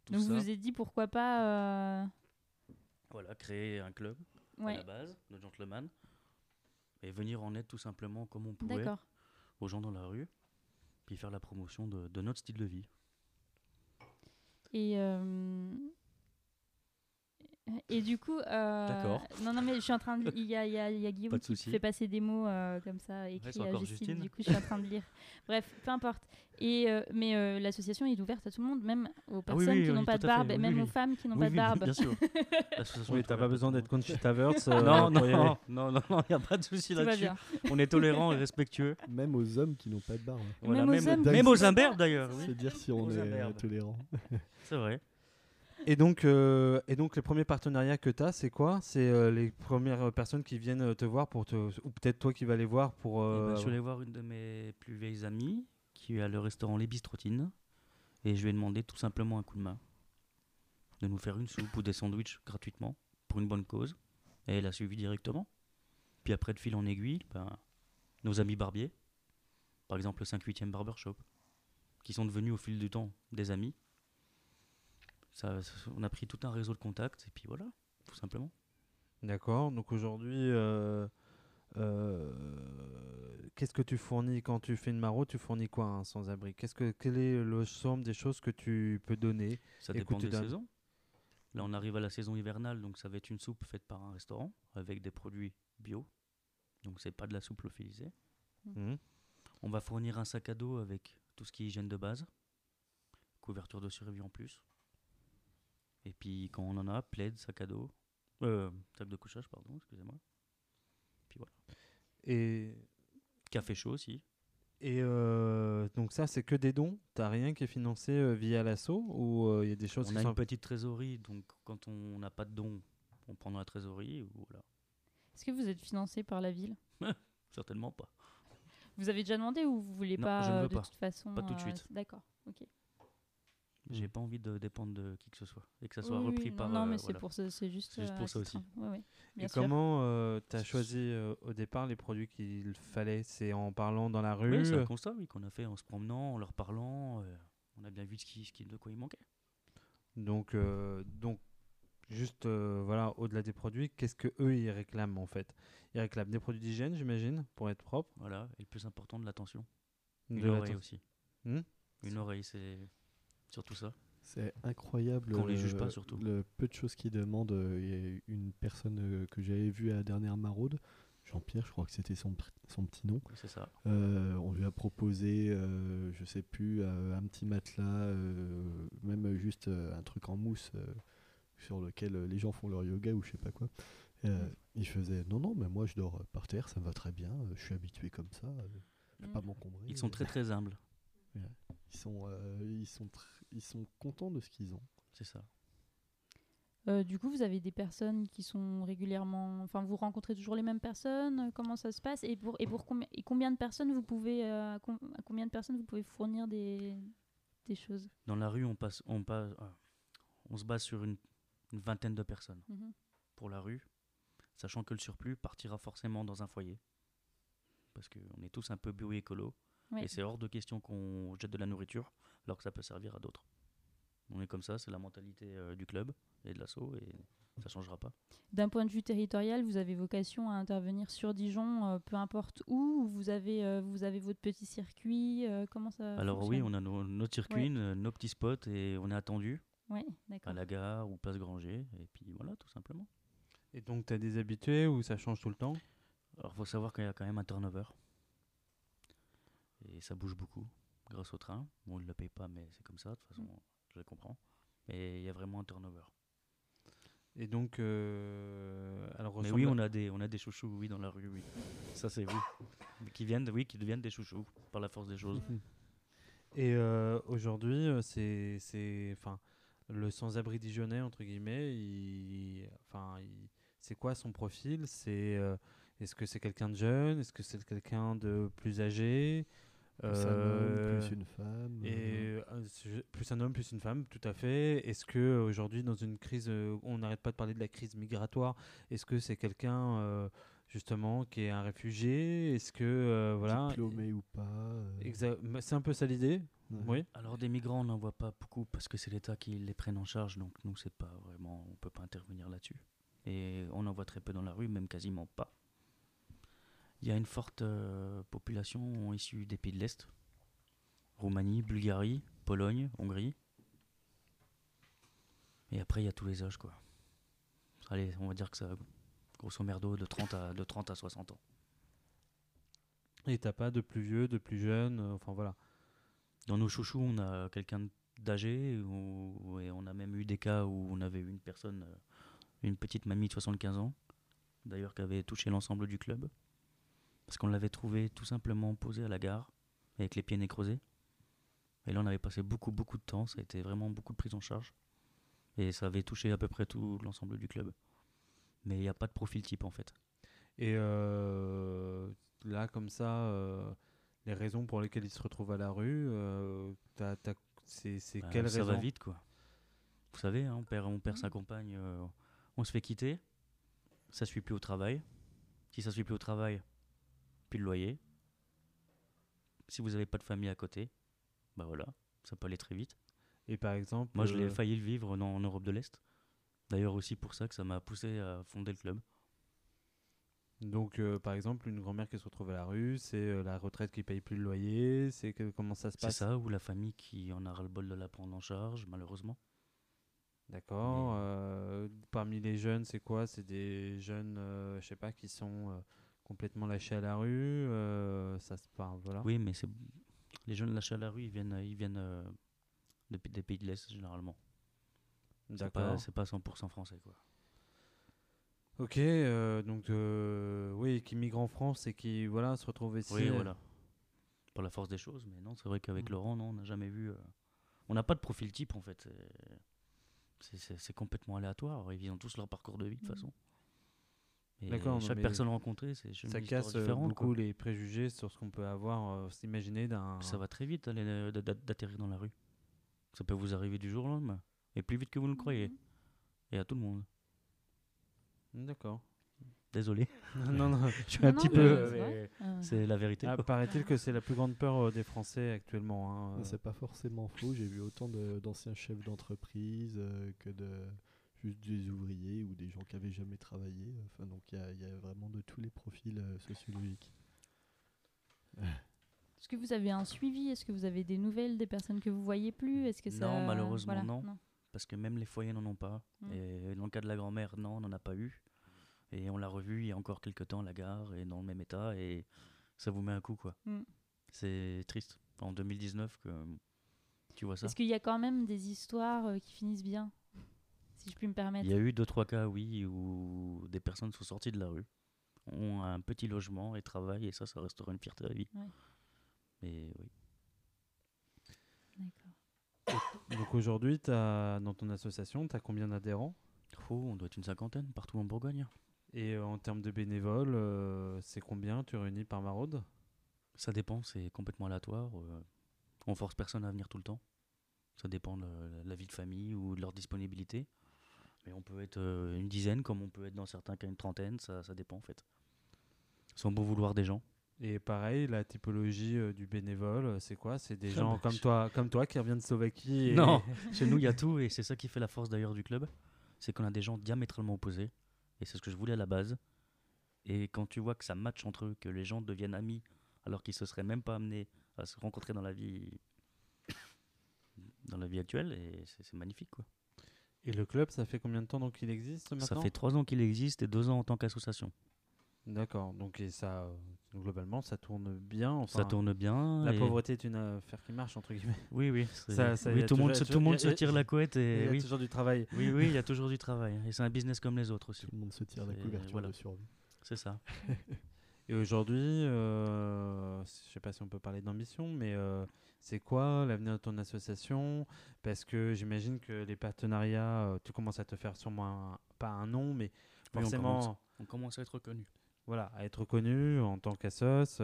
tout Donc ça. vous vous êtes dit pourquoi pas euh, Voilà, créer un club à la base, de gentleman, et venir en aide tout simplement comme on pouvait aux gens dans la rue, puis faire la promotion de, de notre style de vie. et euh, et du coup euh, D'accord. non non mais je suis en train de il y a, il y a, il y a Guillaume Pas de qui souci. fait passer des mots euh, comme ça écrits c'est à encore Justine, Justine. du coup je suis en train de lire bref peu importe et euh, mais euh, l'association est ouverte à tout le monde même aux Ah oui, personnes oui, qui oui, n'ont pas tout de à fait, barbe et oui, même oui. aux femmes qui n'ont Oui, pas de oui, barbe bien sûr. L'association Oui, est t'as pas ouverte besoin d'être. Conchita Wurst. euh, Non, pour y aller. non, non, non, non, il n'y a pas de souci tout va là-dessus. bien On est tolérant et respectueux. Même aux hommes qui n'ont pas de barbe. Voilà, Même aux hommes même aux imberbes d'ailleurs. oui. C'est dire si on Aux est tolérant. C'est vrai. Et donc, euh, et donc, les premiers partenariats que tu as, c'est quoi? C'est euh, les premières personnes qui viennent euh, te voir pour te. Ou peut-être toi qui vas les voir pour. Eh ben, je suis allé voir une de mes plus vieilles amies qui à le restaurant Les Bistrotines et je lui ai demandé tout simplement un coup de main de nous faire une soupe ou des sandwichs gratuitement pour une bonne cause et elle a suivi directement. Puis après de fil en aiguille, ben, nos amis barbiers, par exemple le 5-8e Barbershop, qui sont devenus au fil du temps des amis. Ça, on a pris tout un réseau de contacts et puis voilà, tout simplement. D'accord. Donc aujourd'hui, euh, euh, qu'est-ce que tu fournis quand tu fais une maraude Tu fournis quoi un sans-abri? Qu'est-ce que quel est le somme des choses que tu peux donner Ça dépend des saisons. Là, on arrive à la saison hivernale, donc ça va être une soupe faite par un restaurant avec des produits bio. Donc c'est pas de la soupe lyophilisée. Mhm. On va fournir un sac à dos avec tout ce qui est hygiène de base, couverture de survie en plus. Et puis quand on en a, plaid, sac à dos, euh, sac de couchage, pardon, excusez-moi. Puis voilà. Et Café chaud aussi. Et euh, donc ça, c'est que des dons? T'as rien qui est financé euh, via l'assaut Ou il y a des choses On qui a sont... une petite trésorerie, donc quand on n'a pas de dons, on prend dans la trésorerie. Ou voilà. est-ce que vous êtes financé par la ville? Certainement pas. vous avez déjà demandé ou vous voulez Non, pas je ne euh, veux de pas. toute façon Pas tout de euh, suite. d'accord ok J'ai pas envie de dépendre de qui que ce soit et que ça soit Oui, repris oui, par. non, non euh, mais c'est voilà. pour ça c'est juste juste euh, pour ça aussi. ouais, Et sûr. comment tu as choisi euh, au départ les produits qu'il fallait? C'est en parlant dans la rue? Oui, c'est euh, un constat oui, qu'on a fait en se promenant, en leur parlant. euh, on a bien vu ce qui, ce qui- de quoi il manquait. Donc, euh, donc juste euh, voilà, au-delà des produits, qu'est-ce que eux ils réclament en fait? Ils réclament des produits d'hygiène, j'imagine, pour être propre. Voilà. Et le plus important, de l'attention. de Une oreille aussi. Hmm? Une oreille, c'est surtout ça. C'est incroyable Qu'on les juge euh, pas, surtout. le peu de choses qu'ils demandent. euh, Il y a une personne euh, que j'avais vue à la dernière maraude, Jean-Pierre, je crois que c'était son, son petit nom. C'est ça. Euh, on lui a proposé, euh, je sais plus, euh, un petit matelas, euh, même juste euh, un truc en mousse euh, sur lequel euh, les gens font leur yoga ou je sais pas quoi. Euh, Il faisait non, non, mais moi je dors par terre, ça me va très bien, euh, je suis habitué comme ça, euh, je vais pas Mm. m'encombrer. Ils sont très très humbles. Ils sont, euh, ils, sont tr- ils sont contents de ce qu'ils ont. C'est ça. Euh, du coup, vous avez des personnes qui sont régulièrement. Enfin, vous rencontrez toujours les mêmes personnes euh, Comment ça se passe? Et pour, et pour combien, et combien de personnes vous pouvez. euh, à com- à combien de personnes vous pouvez fournir des, des choses? Dans la rue, on passe, on passe, euh, on se base sur une, une vingtaine de personnes Mhm. pour la rue, sachant que le surplus partira forcément dans un foyer, parce qu'on est tous un peu bio et écolo, Ouais. et c'est hors de question qu'on jette de la nourriture, alors que ça peut servir à d'autres. On est comme ça, c'est la mentalité euh, du club et de l'assaut, et ça changera pas. D'un point de vue territorial, vous avez vocation à intervenir sur Dijon, euh, peu importe où, ou vous avez, euh, vous avez votre petit circuit euh, Comment ça alors oui, on a nos, notre circuit, Ouais. nos, petits spots, et on est attendu à la gare ou place Granger, et puis voilà, tout simplement. Et donc, tu as des habitués ou ça change tout le temps? Alors, faut savoir qu'il y a quand même un turnover. Et ça bouge beaucoup grâce au train. Bon, on ne le paye pas, mais c'est comme ça, de toute façon, je le comprends. Mais il y a vraiment un turnover. Et donc, euh, alors Mais ressemble oui, on a des, on a des chouchous, oui, dans la rue, oui. Ça, c'est oui. Mais Qui viennent, oui, qui deviennent des chouchous par la force des choses. Et euh, aujourd'hui, euh, c'est, c'est, enfin, le sans-abri dijonnais entre guillemets. il- enfin, il- c'est quoi son profil? C'est, euh, est-ce que c'est quelqu'un de jeune? Est-ce que c'est quelqu'un de plus âgé? Plus un homme, Euh, plus une femme. Et euh, euh, plus un homme, plus une femme, tout à fait. Est-ce que euh, aujourd'hui, dans une crise, euh, on n'arrête pas de parler de la crise migratoire Est-ce que c'est quelqu'un euh, justement qui est un réfugié? Est-ce que euh, voilà diplômé ou pas. euh, C'est un peu ça l'idée. ouais. Oui. Alors des migrants, on n'en voit pas beaucoup parce que c'est l'État qui les prenne en charge, donc nous c'est pas vraiment, on peut pas intervenir là-dessus. Et on en voit très peu dans la rue, même quasiment pas. Il y a une forte euh, population issue des pays de l'Est, Roumanie, Bulgarie, Pologne, Hongrie. Et après il y a tous les âges quoi. Allez, on va dire que ça, grosso merdo, de 30 à, de 30 à 60 ans. Et t'as pas de plus vieux, de plus jeune, euh, enfin voilà. Dans nos chouchous, on a quelqu'un d'âgé, et on a même eu des cas où on avait une personne, euh, une petite mamie de 75 ans, d'ailleurs qui avait touché l'ensemble du club, parce qu'on l'avait trouvé tout simplement posé à la gare, avec les pieds nécrosés. Et là, on avait passé beaucoup, beaucoup de temps, ça a été vraiment beaucoup de prise en charge, et ça avait touché à peu près tout l'ensemble du club. Mais il n'y a pas de profil type en fait. Et euh, là, comme ça, euh, les raisons pour lesquelles ils se retrouvent à la rue, euh, c'est Bah, quelles ça raisons va vite quoi. Vous savez, hein, on perd, on perd sa compagne, on se fait quitter, ça suit plus au travail. Si ça suit plus au travail, plus le loyer. Si vous n'avez pas de famille à côté, bah voilà, ça peut aller très vite. Et par exemple, Moi, je l'ai euh, failli le vivre en, en Europe de l'Est. D'ailleurs aussi pour ça que ça m'a poussé à fonder le club. Donc, euh, par exemple, une grand-mère qui se retrouve à la rue, c'est euh, la retraite qui paye plus le loyer, c'est que, comment ça se C'est passe? ça, ou la famille qui en a ras-le-bol de la prendre en charge, malheureusement. D'accord. Mais- euh, parmi les jeunes, c'est quoi? C'est des jeunes, je sais pas, qui sont complètement lâchés à la rue. euh, ça se parle, voilà. Oui, mais c'est les jeunes lâchés à la rue, ils viennent, ils viennent euh, de des pays de l'Est généralement. C'est pas, D'accord. c'est pas 100% français quoi. Ok, euh, donc euh, oui, qui migrent en France et qui voilà se retrouvent ici. Oui, voilà. Par la force des choses, mais non, c'est vrai qu'avec Mm. Laurent, non, on n'a jamais vu. euh, On n'a pas de profil type en fait. c'est- complètement aléatoire. Ils vivent tous leur parcours de vie de toute Mm. façon. Non, chaque mais personne rencontrée, c'est une Ça casse euh, quoi. beaucoup les préjugés sur ce qu'on peut avoir, euh, s'imaginer d'un. Ça va très vite d'aller, euh, d'a- d'a- d'atterrir dans la rue. Ça peut vous arriver du jour au lendemain. Et plus vite que vous ne le croyez. Mhm. Et à tout le monde. D'accord. Désolé. non, non. Je suis Non, un non, petit mais peu. c'est mais. Euh, C'est la vérité. Ah. Paraît-il que c'est la plus grande peur euh, des Français actuellement. hein, Mais euh. C'est pas forcément faux. J'ai vu autant de- d'anciens chefs d'entreprise euh, que de juste des ouvriers ou des gens qui avaient jamais travaillé. Enfin, donc il y, a- il y a vraiment de tous les profils euh, sociologiques. Est-ce que vous avez un suivi? Est-ce que vous avez des nouvelles des personnes que vous voyez plus? Est-ce que Non, ça... malheureusement, voilà, non. Parce que même les foyers n'en ont pas. Mm. Et dans le cas de la grand-mère, non, on n'en a pas eu. Et on l'a revu il y a encore quelques temps à la gare et dans le même état. Et ça vous met un coup, quoi. Mm. C'est triste. En 2019, que tu vois ça. Est-ce qu'il y a quand même des histoires euh, qui finissent bien Si je puis me permettre. Il y a eu deux, trois cas, oui, où des personnes sont sorties de la rue, ont un petit logement et travaillent. Et ça, ça restera une fierté à vie. Ouais. Mais oui. D'accord. Donc aujourd'hui, t'as- dans ton association, tu as combien d'adhérents? Oh, on doit être une cinquantaine partout en Bourgogne. Et euh, en termes de bénévoles, euh, c'est combien? Tu réunis par maraude? Ça dépend, c'est complètement aléatoire. euh, on force personne à venir tout le temps. Ça dépend de la, la vie de famille ou de leur disponibilité. Mais on peut être euh, une dizaine, comme on peut être dans certains cas une trentaine, ça, ça dépend en fait. Sans bon vouloir des gens. Et pareil, la typologie euh, du bénévole, euh, c'est quoi? C'est des gens comme toi, comme toi qui reviennent de Slovaquie. Et... Non, chez nous il y a tout et c'est ça qui fait la force d'ailleurs du club. C'est qu'on a des gens diamétralement opposés. Et c'est ce que je voulais à la base. Et quand tu vois que ça match entre eux, que les gens deviennent amis alors qu'ils se seraient même pas amenés à se rencontrer dans la vie dans la vie actuelle, et c'est magnifique quoi. Et le club, ça fait combien de temps donc qu'il existe maintenant Ça fait trois ans qu'il existe et deux ans en tant qu'association. D'accord. Donc et ça, euh, globalement, ça tourne bien. Enfin, ça tourne bien. La et- pauvreté est une affaire qui marche entre guillemets. Oui, oui. Ça- ça, oui, tout le monde, toujours- se, tout le monde y se a- tire la couette Il et y a oui. toujours du travail. oui, oui, il y a toujours du travail. Et c'est un business comme les autres aussi. Tout le monde se tire la couverture voilà. de survie. C'est ça. Et aujourd'hui, euh, je sais pas si on peut parler d'ambition, mais euh, c'est quoi l'avenir de ton association? Parce que j'imagine que les partenariats, euh, tu commences à te faire sûrement un- pas un nom, mais forcément, commence. On commence à être reconnu. voilà, à être reconnu en tant qu'assos.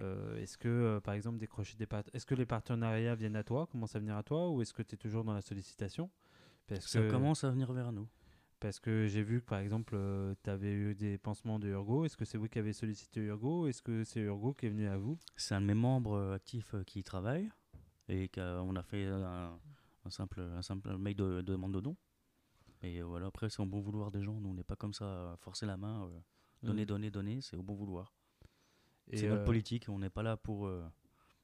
Euh, est-ce que, euh, par exemple, décrocher des est-ce que les partenariats viennent à toi, commencent à venir à toi, ou est-ce que tu es toujours dans la sollicitation? Parce Ça que, commence à venir vers nous. Parce que j'ai vu que, par exemple, tu avais eu des pansements de Urgo. Est-ce que c'est vous qui avez sollicité Urgo Est-ce que c'est Urgo qui est venu à vous? C'est un de mes membres euh, actifs euh, qui y travaille et qu'on a fait un, un simple, un simple mail de, de demande de don. Et euh, voilà, après, c'est au bon vouloir des gens. Nous, on n'est pas comme ça forcer la main. euh, donner, donner, donner, c'est au bon vouloir. C'est notre euh, politique. On n'est pas là pour. euh,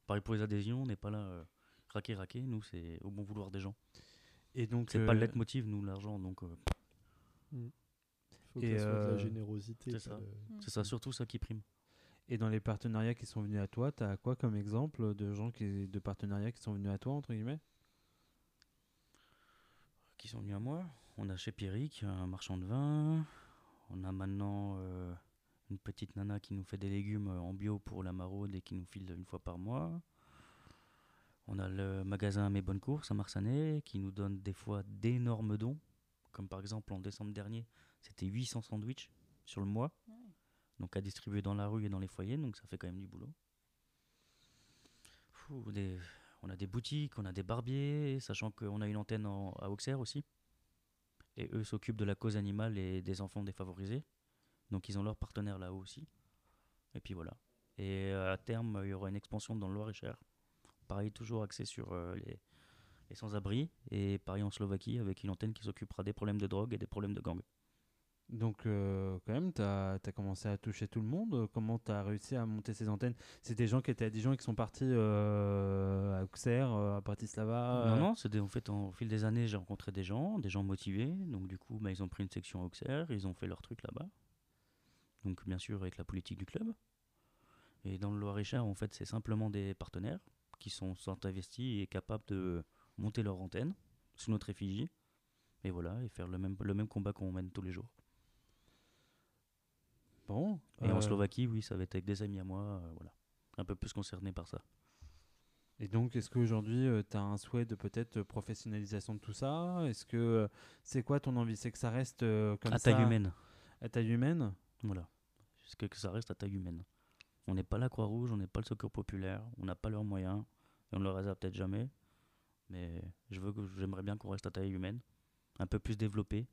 pareil pour les adhésions, on n'est pas là. euh, raquer, raquer. Nous, c'est au bon vouloir des gens. Et donc, C'est pas le euh, leitmotiv, nous, l'argent. Donc, euh, faut Et, que ça soit de euh, la générosité. c'est ça. c'est ça, surtout ça qui prime. Et dans les partenariats qui sont venus à toi, tu as quoi comme exemple de gens qui, de partenariats qui sont venus à toi, entre guillemets? Qui sont venus à moi? On a chez Pierrick, un marchand de vin. On a maintenant euh, une petite nana qui nous fait des légumes euh, en bio pour la maraude et qui nous file une fois par mois. On a le magasin Mes Bonnes Courses à Marsanet qui nous donne des fois d'énormes dons. Comme par exemple en décembre dernier, c'était 800 sandwichs sur le mois. Donc à distribuer dans la rue et dans les foyers, donc ça fait quand même du boulot. Fou, des- on a des boutiques, on a des barbiers, sachant qu'on a une antenne en- à Auxerre aussi. Et eux s'occupent de la cause animale et des enfants défavorisés. Donc ils ont leur partenaire là-haut aussi. Et puis voilà. Et euh, à terme, il y aura une expansion dans le Loir-et-Cher. Pareil, toujours axé sur euh, les, les sans-abri. Et pareil en Slovaquie, avec une antenne qui s'occupera des problèmes de drogue et des problèmes de gang. Donc, euh, quand même, tu as, commencé à toucher tout le monde. Comment tu as réussi à monter ces antennes? C'est des gens qui étaient à Dijon et qui sont partis euh, à Auxerre, euh, à Bratislava Non, euh, non, des- en fait, en- au fil des années, j'ai rencontré des gens, des gens motivés. Donc, du coup, bah, ils ont pris une section à Auxerre, ils ont fait leur truc là-bas. Donc, bien sûr, avec la politique du club. Et dans le Loir-et-Cher, en fait, c'est simplement des partenaires qui sont, sont investis et capables de monter leur antenne sous notre effigie. Et voilà, et faire le même, le même combat qu'on mène tous les jours. Bon. Et en euh, Slovaquie, oui, ça va être avec des amis à moi, euh, voilà. Un peu plus concerné par ça. Et donc, est-ce qu'aujourd'hui, tu as un souhait de peut-être euh, professionnalisation de tout ça? Est-ce que euh, c'est quoi ton envie? C'est que ça reste euh, comme à ça taille humaine. À taille humaine? Voilà. Jusqu'à que ça reste à taille humaine. On n'est pas la Croix-Rouge, on n'est pas le Secours Populaire, on n'a pas leurs moyens, et on ne le réserve peut-être jamais. Mais je veux que j'aimerais bien qu'on reste à taille humaine, un peu plus développé.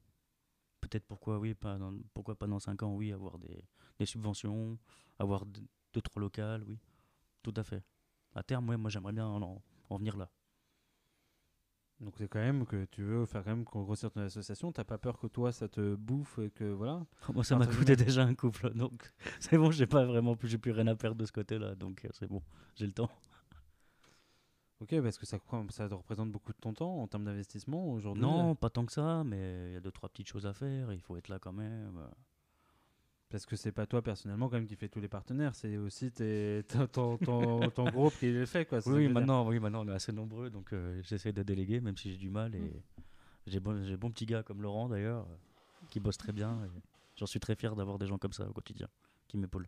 Peut-être pourquoi oui, pas dans, pourquoi pas dans 5 ans, oui, avoir des, des subventions, avoir 2 deux, trois locales, oui. Tout à fait. À terme, ouais, moi j'aimerais bien en, en venir là. Donc, c'est quand même que tu veux faire quand même qu'on grossir ton association. T'as pas peur que toi, ça te bouffe et que voilà? Moi ça m'a coûté déjà un couple, donc c'est bon, j'ai pas vraiment plus, j'ai plus rien à perdre de ce côté-là, donc euh, c'est bon, j'ai le temps. Ok, parce que ça, te représente beaucoup de ton temps en termes d'investissement aujourd'hui. Non, pas tant que ça, mais il y a deux, trois petites choses à faire. Il faut être là quand même. Parce que c'est pas toi personnellement quand même qui fait tous les partenaires, c'est aussi tes- ton, ton, ton- ton groupe qui le fait. Quoi, Oui, maintenant, oui, maintenant on est assez nombreux, donc euh, j'essaie de déléguer, même si j'ai du mal. Et j'ai bon, j'ai bon petit gars comme Laurent d'ailleurs, qui bosse très bien. J'en suis très fier d'avoir des gens comme ça au quotidien, qui m'épaulent.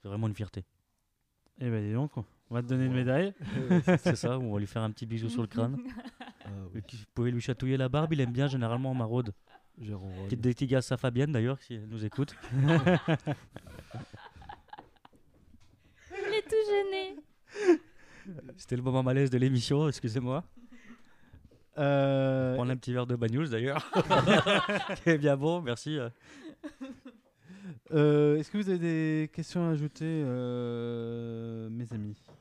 C'est vraiment une fierté. Eh ben dis donc, on va te donner une médaille. C'est ça, on va lui faire un petit bisou sur le crâne. Ah oui, Vous pouvez lui chatouiller la barbe, il aime bien généralement en maraude. Petite dédicace à Fabienne d'ailleurs, si elle nous écoute. Il est tout gêné. C'était le moment malaise de l'émission, excusez-moi. Euh, Prendre un petit verre de bagnoul d'ailleurs. qui est bien bon, merci. euh. euh, Est-ce que vous avez des questions à ajouter, euh, mes amis? Ah,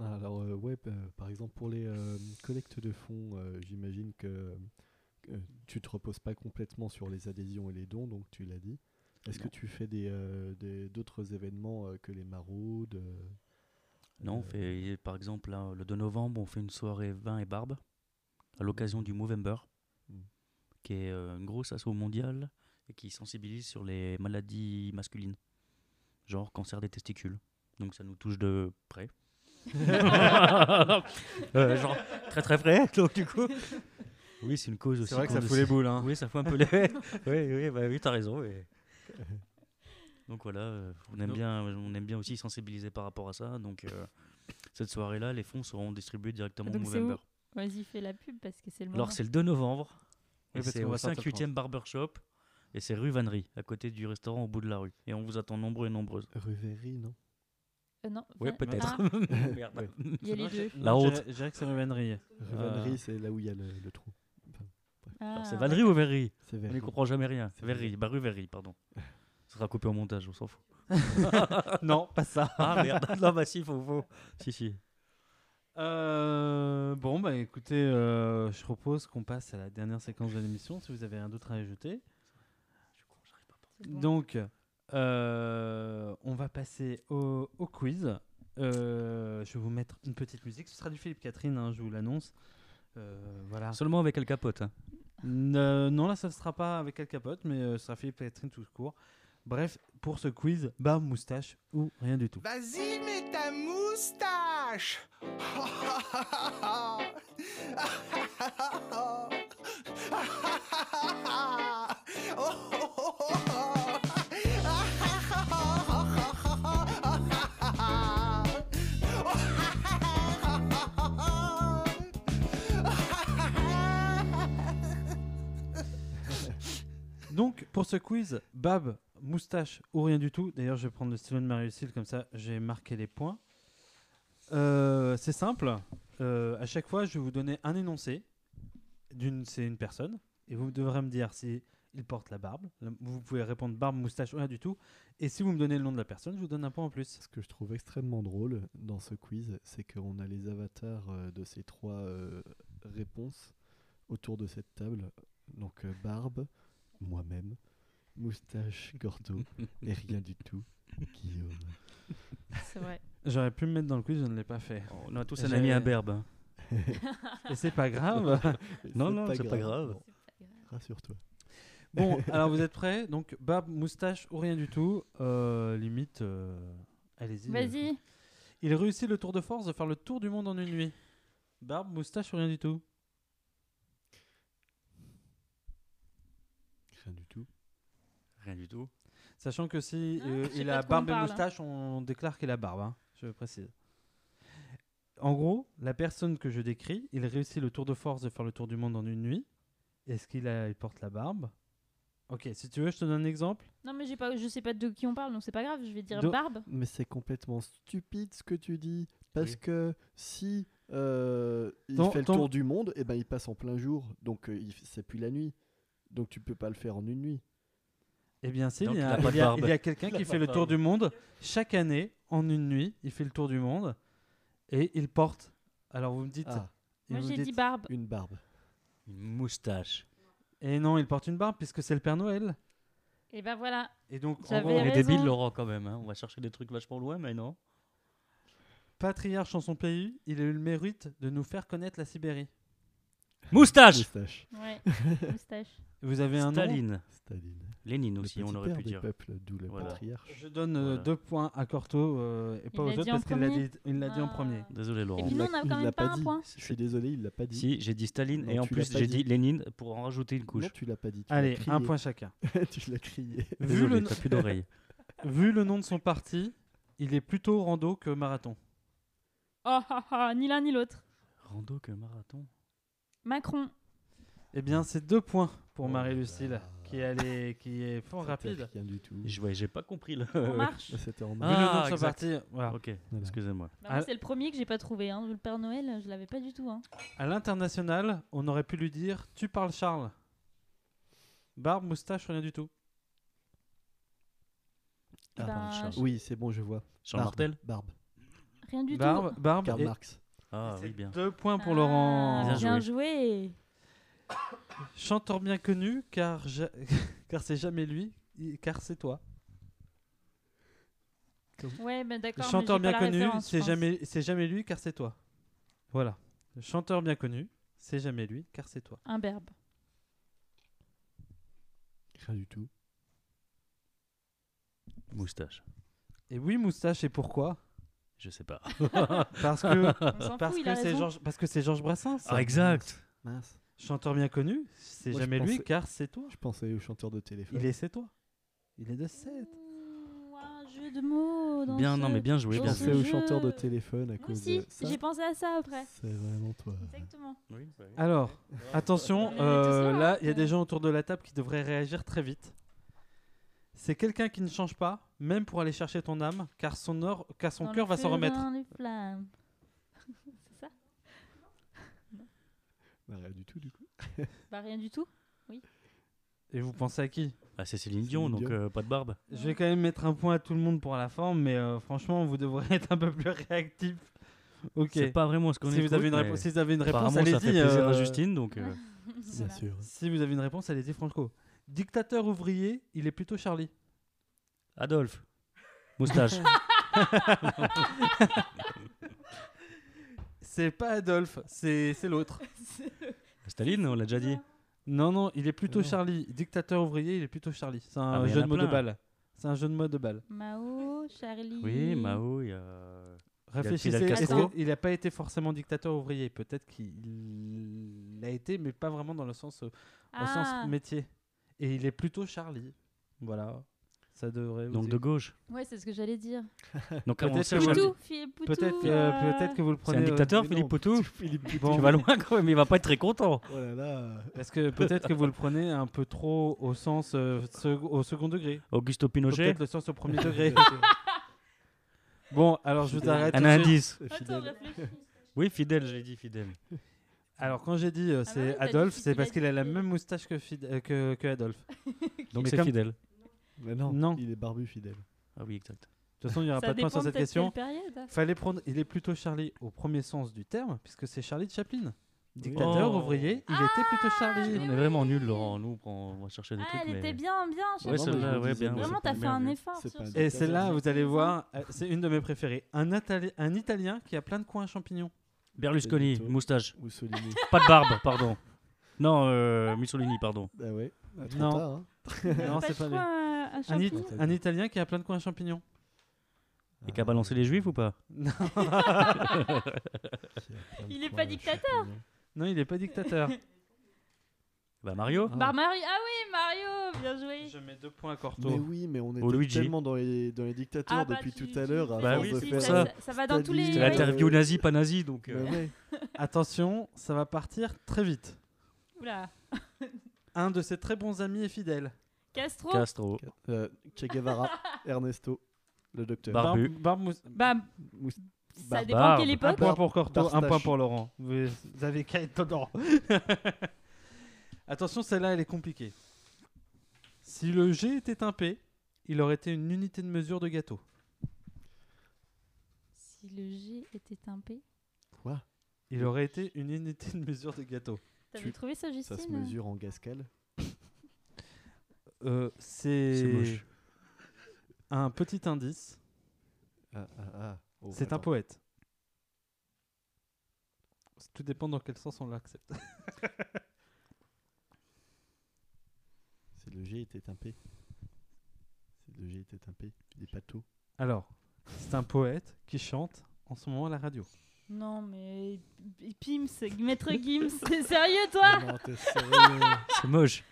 Alors, euh, ouais, euh, par exemple, pour les euh, collectes de fonds, euh, j'imagine que, tu te reposes pas complètement sur les adhésions et les dons, donc tu l'as dit. Est-ce que tu fais des, des- d'autres événements que les maraudes Non, on fait, par exemple, là, le 2 novembre, on fait une soirée vin et barbe à l'occasion du Movember, Mm. qui est une grosse asso mondiale et qui sensibilise sur les maladies masculines, genre cancer des testicules. Donc ça nous touche de près. Euh, genre très très près, donc du coup. Oui, c'est une cause aussi. C'est vrai que ça fout les boules. Hein. Oui, ça fout un peu les. oui, oui, bah oui, t'as raison. Donc voilà, euh, on aime bien, on aime bien aussi sensibiliser par rapport à ça. Donc euh, cette soirée-là, les fonds seront distribués directement au Donc c'est où Movember. Vas-y, fais la pub parce que c'est le moment. Alors c'est le 2 novembre. Oui, c'est au va sortir 5-8e Barbershop. Et c'est rue Vannerie, à côté du restaurant au bout de la rue. Et on vous attend nombreux et nombreuses. Rue Véry, non? Euh, non. Oui, peut-être. Ah, Merde. Il y a les deux. je- La je honte. dirais- Je dirais que c'est Ruvennerie. Ruvanerie, c'est là où il y a le, le trou. Ah, C'est Valérie ou Verry C'est On n'y comprend jamais rien. C'est Verry, bah rue Verry, pardon. Ça sera coupé au montage, on s'en fout. non, pas ça. Ah merde, non bah si, faut, faut. Si, si. Euh, bon, bah écoutez, euh, je propose qu'on passe à la dernière séquence de l'émission, si vous avez rien d'autre à ajouter. Donc, euh, on va passer au, au quiz. Euh, je vais vous mettre une petite musique. Ce sera du Philippe Catherine, hein, je vous l'annonce. Euh, voilà. Seulement avec El Capote. hein. Non, là, ça ne sera pas avec Al Capote, mais euh, ce sera Philippe Catherine tout court. Bref, pour ce quiz, barbe, moustache ou rien du tout. Vas-y, mets ta moustache Donc, pour ce quiz, Bab, moustache ou rien du tout. D'ailleurs, je vais prendre le stylo de Marie-Lucille, comme ça, j'ai marqué les points. Euh, c'est simple. Euh, à chaque fois, je vais vous donner un énoncé. D'une, c'est une personne. Et vous devrez me dire si il porte la barbe. Vous pouvez répondre barbe, moustache ou rien du tout. Et si vous me donnez le nom de la personne, je vous donne un point en plus. Ce que je trouve extrêmement drôle dans ce quiz, c'est qu'on a les avatars euh, de ces trois réponses autour de cette table. Donc barbe, moi-même, moustache, Gordo, et rien du tout, Guillaume. C'est vrai. J'aurais pu me mettre dans le quiz, je ne l'ai pas fait. On a tous un ami imberbe. hein. Et c'est pas grave. Non, non, c'est pas grave. Rassure-toi. Bon, alors vous êtes prêts? Donc, barbe, moustache ou rien du tout. Euh, limite, euh, allez-y. Vas-y. Il réussit le tour de force de faire le tour du monde en une nuit. Barbe, moustache ou rien du tout? Rien du tout. Rien du tout. Sachant que si Ah, euh, il a barbe et moustache, on déclare qu'il a barbe. hein, je précise. En gros, la personne que je décris, il réussit le tour de force de faire le tour du monde en une nuit. Est-ce qu'il a, il porte la barbe? Ok, si tu veux, je te donne un exemple. Non, mais j'ai pas, je sais pas de qui on parle, donc c'est pas grave. Je vais dire De- barbe. Mais c'est complètement stupide ce que tu dis. Parce Oui. que si euh, il Ton- fait le ton- tour du monde, et ben il passe en plein jour. Donc euh, il f- c'est plus la nuit. Donc tu peux pas le faire en une nuit. Eh bien, si, Donc, il y il a, il y a- barbe. il y a quelqu'un qui fait le tour du monde chaque année en une nuit. Il fait le tour du monde et il porte. Alors vous me dites. Ah, Moi, j'ai dit barbe. une barbe. Une moustache. Et non, il porte une barbe puisque c'est le Père Noël. Et ben voilà. Et donc, en J'avais gros, On est débile, Laurent, quand même. hein. On va chercher des trucs vachement loin, mais non. patriarche en son pays, il a eu le mérite de nous faire connaître la Sibérie. Moustache Moustache. Ouais. Moustache. Vous avez un nom Staline. Staline. Lénine Le aussi, on aurait pu dire. peuples, d'où le Voilà. patriarche. Je donne euh, Voilà. deux points à Corto euh, et pas Il aux autres parce qu'il l'a dit, il l'a dit en Ah. premier. Désolé, Laurent. Et puis nous, on a quand même pas pas un dit. point. Je suis désolé, il l'a pas dit. Si, j'ai dit Staline Non, et en plus j'ai dit. dit Lénine pour en rajouter une couche. Non, tu l'as pas dit. tu Allez, un point chacun. tu l'as crié. Vu Désolé, le, t'as plus d'oreilles. vu le nom de son parti, il est plutôt rando que marathon. Oh, ah, ah, ni l'un ni l'autre. Rando que marathon. Macron. Eh bien, c'est deux points pour Oh là Marie-Lucille, là. qui, est allée- qui est fort rapide. Rien du tout. Je ouais, j'ai pas compris le. En marche. C'était en Ah, de son exact. parti, voilà. Ok, Voilà. excusez-moi. Bah, moi, Ah. c'est le premier que j'ai pas trouvé. Hein. Le Père Noël, je l'avais pas du tout. Hein. À l'international, on aurait pu lui dire Tu parles Charles. Barbe, moustache, rien du tout. Ah, ben, Charles. je- Oui, c'est bon, je vois. Charles Barbe. Martel Barbe. Rien du Barbe, tout. barbe Karl et- Marx. Ah c'est oui, bien. Deux points pour Ah, Laurent. Bien Bien joué. Chanteur bien connu, car, ja- car c'est jamais lui, car c'est toi. Ouais, ben d'accord. mais Chanteur j'ai pas bien connu, c'est jamais, c'est jamais lui, car c'est toi. Voilà. Chanteur bien connu, c'est jamais lui, car c'est toi. Un berbe. Rien du tout. Moustache. Et oui, moustache, et pourquoi? Je sais pas. Parce que parce fout, que parce que c'est Georges Brassens. Ah, exact. Mince. Chanteur bien connu, c'est Moi, je jamais lui, pensais- car c'est toi. Je pensais au chanteur de téléphone. Il est c'est toi. Il est de 7. Ouh, un jeu de mots. Dans Bien, ce- non, mais bien joué. Je dans Bien ce pensais joué. au chanteur de téléphone à Moi cause aussi, de ça. j'ai pensé à ça après. C'est vraiment toi. Exactement. Oui, bah. Alors, attention, euh, là, là, il y a des gens autour de la table qui devraient réagir très vite. C'est quelqu'un qui ne change pas, même pour aller chercher ton âme, car son, or, car son Dans cœur va s'en feu, remettre. dans les flammes. Bah, rien du tout, du coup. Bah rien du tout. Et vous pensez à qui? Ah, c'est Céline Céline Dion, donc Dion. euh, pas de barbe. Je vais quand même mettre un point à tout le monde pour la forme, mais euh, franchement, vous devrez être un peu plus réactif. Ok. C'est pas vraiment ce qu'on Si vous, avez une écoute, réponse, mais si vous avez une réponse, allez-y. ça fait plaisir à euh, Justine, donc. euh, Bien Voilà. sûr. Si vous avez une réponse, allez-y, Franco. Dictateur ouvrier, il est plutôt Charlie. Adolphe. Moustache. C'est pas Adolphe, c'est c'est l'autre. Staline, on l'a déjà dit. Non, non, il est plutôt Non. Charlie. Dictateur ouvrier, il est plutôt Charlie. C'est un Ah, mais y en jeu a de mots de plein. balle. C'est un jeu de mots de balle. Mao, Charlie. Oui, Mao, il y a. Réfléchissez, Fidel est-ce Castro. qu'il n'a pas été forcément dictateur ouvrier? Peut-être qu'il l'a été, mais pas vraiment dans le sens, au Ah, sens métier. Et il est plutôt Charlie. Voilà. Ça devrait vous Donc de gauche. ouais, c'est ce que j'allais dire. Donc Peut-être Poutou, Philippe Poutou. Peut-être que, euh, peut-être que vous le C'est prenez. un euh, dictateur, Philippe Poutou Philippe Poutou. Bon. Tu vas loin quand même, il va pas être très content. Oh là là. Est-ce que peut-être que vous le prenez un peu trop au sens euh, sec- au second degré? Augusto Pinochet Peut-être le sens au premier degré. bon, alors je vous arrête. Un indice. Fidèle. Oui, fidèle, j'ai dit fidèle. Alors quand j'ai dit euh, bah c'est dit Adolphe, qu'il c'est a parce qu'il a la même moustache que, Fid- euh, que, que Adolphe. Donc c'est comme- fidèle. Mais non, Non. il est barbu fidèle. Ah oui, exact. De toute façon, il n'y aura Ça pas de point sur cette question. période. Fallait prendre. Il est plutôt Charlie au premier sens du terme, puisque c'est Charlie de Chaplin. Dictateur, Oh. ouvrier, il était plutôt Charlie. mais On est vraiment nuls, Laurent. Nous, on va chercher des Ah, trucs. elle mais... était bien, bien. Ouais, me ouais, bien. Vraiment, ouais, t'as bien fait un effort. C'est sur ce- Et celle-là, vous allez voir, euh, c'est une de mes préférées. Un, Italien qui a plein de coins à champignons. Berlusconi, Benito. moustache. Mussolini. Pas de barbe, pardon. Non, euh, Mussolini, pardon. ah ouais. Ah, trop Non. tard, hein. non, c'est pas lui. Euh, Un, It- champignons un Italien qui a plein de coins à champignons. Et qui a balancé les juifs ou pas? Non, Il est pas dictateur. non il n'est pas dictateur. Bah Mario. Ah. Bah, Mario. Ah oui, Mario, bien joué. Je mets deux points à Corto. Mais oui, mais on était Luigi. tellement dans les, dans les dictateurs Ah, bah, depuis tu- tout à tu l'heure. à Bah force oui, de faire- ça. ça. Ça va dans tous les. C'était Ouais. l'interview nazi, pas nazi, donc. euh, Mais ouais. Attention, ça va partir très vite. Oula. Un de ses très bons amis est fidèle. Castro. Castro. Euh, che Guevara, Ernesto, le docteur. Bar- Barbu. Barbe- Mous- ça dépend Barbe. quelle Un époque. point pour Corto, un point pour Laurent. Vous, avez qu'à être dedans. Attention, celle-là, elle est compliquée. Si le G était un P, il aurait été une unité de mesure de gâteau. Si le G était un P. Il aurait été une unité de mesure de gâteau. T'avais Tu- trouvé ça, Justine Ça se mesure en gascal. Euh, C'est c'est un petit indice. Ah, ah, ah. Oh, C'est un poète. Tout dépend dans quel sens on l'accepte. Si le G était un P. Si le G était un P. Des pâteaux. Alors, c'est un poète qui chante en ce moment à la radio. Non, mais. Pims, Maître Gims, c'est sérieux, toi Ah non, t'es sérieux C'est moche.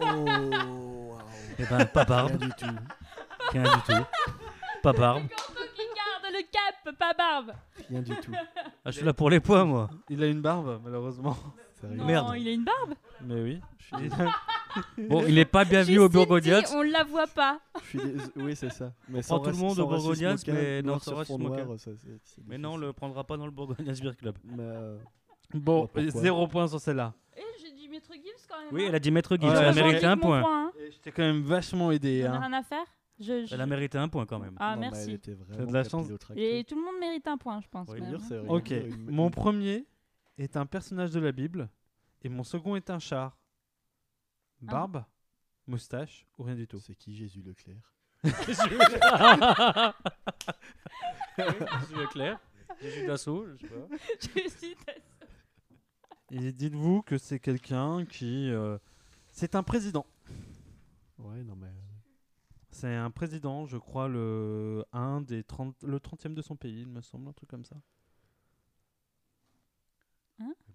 Oh, wow. Eh ben, pas Rien barbe. du tout. Rien du tout. Pas barbe. Qui garde le cap, pas barbe Rien du tout. Ah, je suis là pour les points, moi. Il a une barbe, malheureusement. Non, Merde. il a une barbe Mais oui. Je suis, dés- Bon, il n'est pas bienvenu au Justine Bourgognat. dit, On la voit pas. je suis dés- Oui, c'est ça. Mais Prend tout le monde au Bourgognat, mais non, sans racisme aucun. Mais non, on le prendra pas dans le Bourgognat Beer Club. Mais, euh, Bon, pourquoi zéro point sur celle-là. Dit Maître Gims quand même. Oui, hein. elle a dit Maître Ouais, elle a mérité un Mon point. hein. T'ai quand même vachement aidé. Hein. rien à faire je, je- Elle a mérité un point quand même. Ah, non, merci. était vraiment de la chance. Et tout le monde mérite un point, je pense. Oui, même, dire, c'est rien Ok, mon premier est un personnage de la Bible et mon second est un char. Barbe, moustache ou rien du tout. C'est qui Jésus Leclerc? Jésus Leclerc, Jésus Dassault, je sais pas. Suis d'accord. Et dites-vous que c'est quelqu'un qui... euh, c'est un président. Ouais, non, mais. C'est un président, je crois, le, un des 30, le 30e de son pays, il me semble, un truc comme ça.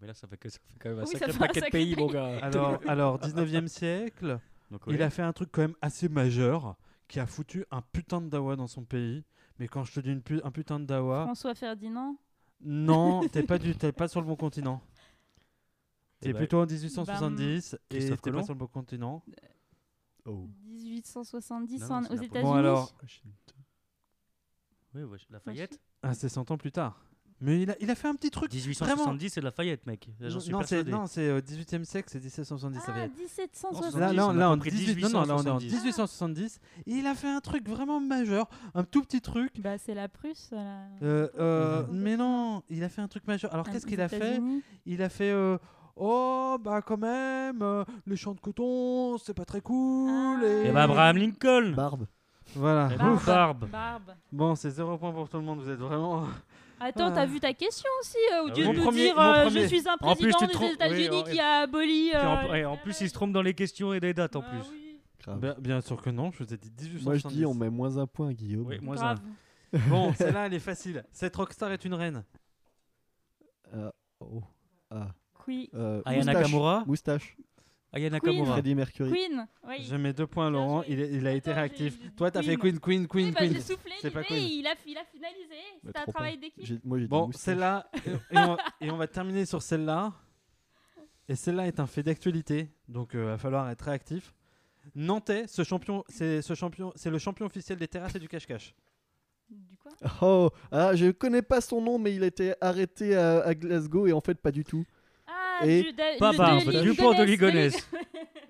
Mais là, ça fait, que, ça fait quand même un Oui, ça sacré fait un paquet de sacré pays, mon gars. Alors, alors 19e siècle, Donc, il a fait un truc quand même assez majeur qui a foutu un putain de dawa dans son pays. Mais quand je te dis une pu- un putain de dawa, François Ferdinand? non, t'es pas, du- t'es pas sur le bon continent. Eh T'es ben, plutôt en 1870 et Christophe t'es pas sur le bon continent. Oh. 1870 Non, non, en- c'est aux États-Unis. Bon, alors, Oui, ouais, Lafayette. ah, c'est 100 ans plus tard. Mais il a, il a fait un petit truc. 1870, c'est Lafayette, mec. J'en suis non, c'est c'est euh, 18e siècle, c'est 1770. ça va Ah, être. 1770. Là, 70, là, on là, en compris 18, non, non, là, on est en 1870. 1870. Et il a fait un truc vraiment majeur, un tout petit truc. Bah, c'est la Prusse. Euh, euh, Mhm. mais non, il a fait un truc majeur. Alors Ah, qu'est-ce qu'il a fait? Il a fait euh, oh bah quand même euh, les champs de coton c'est pas très cool. Ah. et... Et bah, Abraham Lincoln. Barbe. Voilà. Eh Barbe. ben, Barbe. Barbe. Bon c'est zéro point pour tout le monde. Vous êtes vraiment. Attends, Ah. t'as vu ta question aussi euh, Au lieu de nous premier- dire mon euh, premier. je suis un En plus, président tu te des trompes- États-Unis oui, qui a aboli. Puis en, euh, et en plus, il se trompe dans les questions et les dates en Ah plus. oui. Grave. Bien, bien sûr que non. Je vous ai dit 1870. Moi, je dis, on met moins un point, Guillaume. Oui, Grave. Bon celle-là elle est facile. Cette rockstar est une reine. Euh, oh. Ah. Oui. Euh, Aya moustache. Nakamura. Moustache. Aya. Nakamura. Freddie Mercury. Queen. Oui. Je mets deux points à Laurent. Il, est- il a été Attends, réactif. j'ai- j'ai Toi t'as fait Queen. Queen Queen Queen oui, bah, Queen. j'ai soufflé C'est pas l'idée, Queen. il a, il a finalisé. Bah, C'était un trop travail d'équipe. J'ai- Moi, j'ai dit Bon, moustache. celle-là, et, et on, et on va terminer sur celle-là. Et celle-là est un fait d'actualité, donc il va falloir être réactif. Nantais, ce champion, c'est ce champion, c'est le champion officiel des terrasses et du cache-cache. Du quoi? Oh, ah, je connais pas son nom, mais il a été arrêté à, à Glasgow et en fait pas du tout. Et du, Pas le- Barbe, de Ligonnès.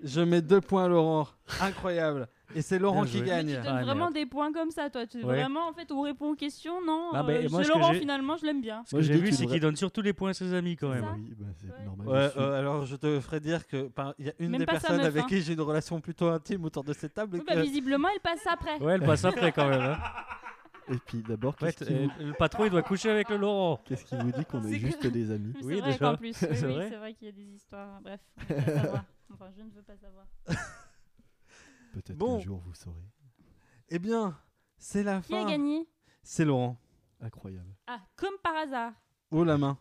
Je mets deux points à Laurent, incroyable. Et c'est Laurent qui joué. Mais tu gagne. donnes Ah, vraiment merde. des points comme ça, toi. Tu, Ouais. Vraiment, en fait, on répond aux questions, non Ah, bah, euh, moi, Laurent, finalement, je l'aime bien. Ce Moi, que je j'ai dis vu, c'est qu'il donne surtout les points à ses amis quand même. ça Oui, bah, c'est Ouais. normal. Ouais, je suis- euh, alors je te ferai dire que par- il y a une Même des personnes meuf, avec hein. qui j'ai une relation plutôt intime autour de cette table. bah, visiblement, elle passe après. Ouais, elle passe après quand même. hein. Et puis d'abord, Ouais, qu'est-ce qui, euh, vous... le patron, il doit coucher avec le Laurent. qu'est-ce qui vous dit qu'on est C'est juste des amis Oui, c'est vrai déjà. qu'en plus, oui, C'est oui, vrai. c'est vrai qu'il y a des histoires. Bref, je ne veux pas savoir. Enfin, je ne veux pas savoir. Peut-être Bon. qu'un jour vous saurez. Eh bien, c'est la Qui a fin. gagné? C'est Laurent. Incroyable. Ah, comme par hasard. Oh la main.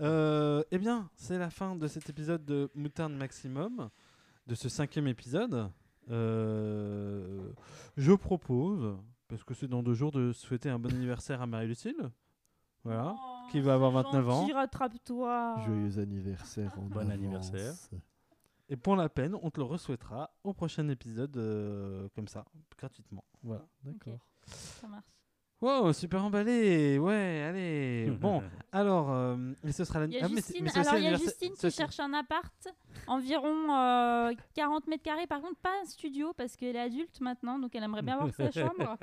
Euh, eh bien, c'est la fin de cet épisode de Moutarde Maximum, de ce cinquième épisode. Euh, je propose, parce que c'est dans deux jours, de souhaiter un bon anniversaire à Marie-Lucille. Voilà. Oh, Qui va avoir c'est 29 ans. rattrape-toi. Joyeux anniversaire en Bon avance. anniversaire. Et pour la peine, on te le re-souhaitera au prochain épisode, euh, comme ça, gratuitement. Voilà. D'accord. Ça marche. Wow, super emballé. Ouais, allez. bon, alors, euh, et ce sera Il y l'anniversaire. a Justine, alors il y a Justine qui cherche un appart, environ euh, 40 mètres carrés. Par contre, pas un studio parce qu'elle est adulte maintenant, donc elle aimerait bien avoir sa chambre.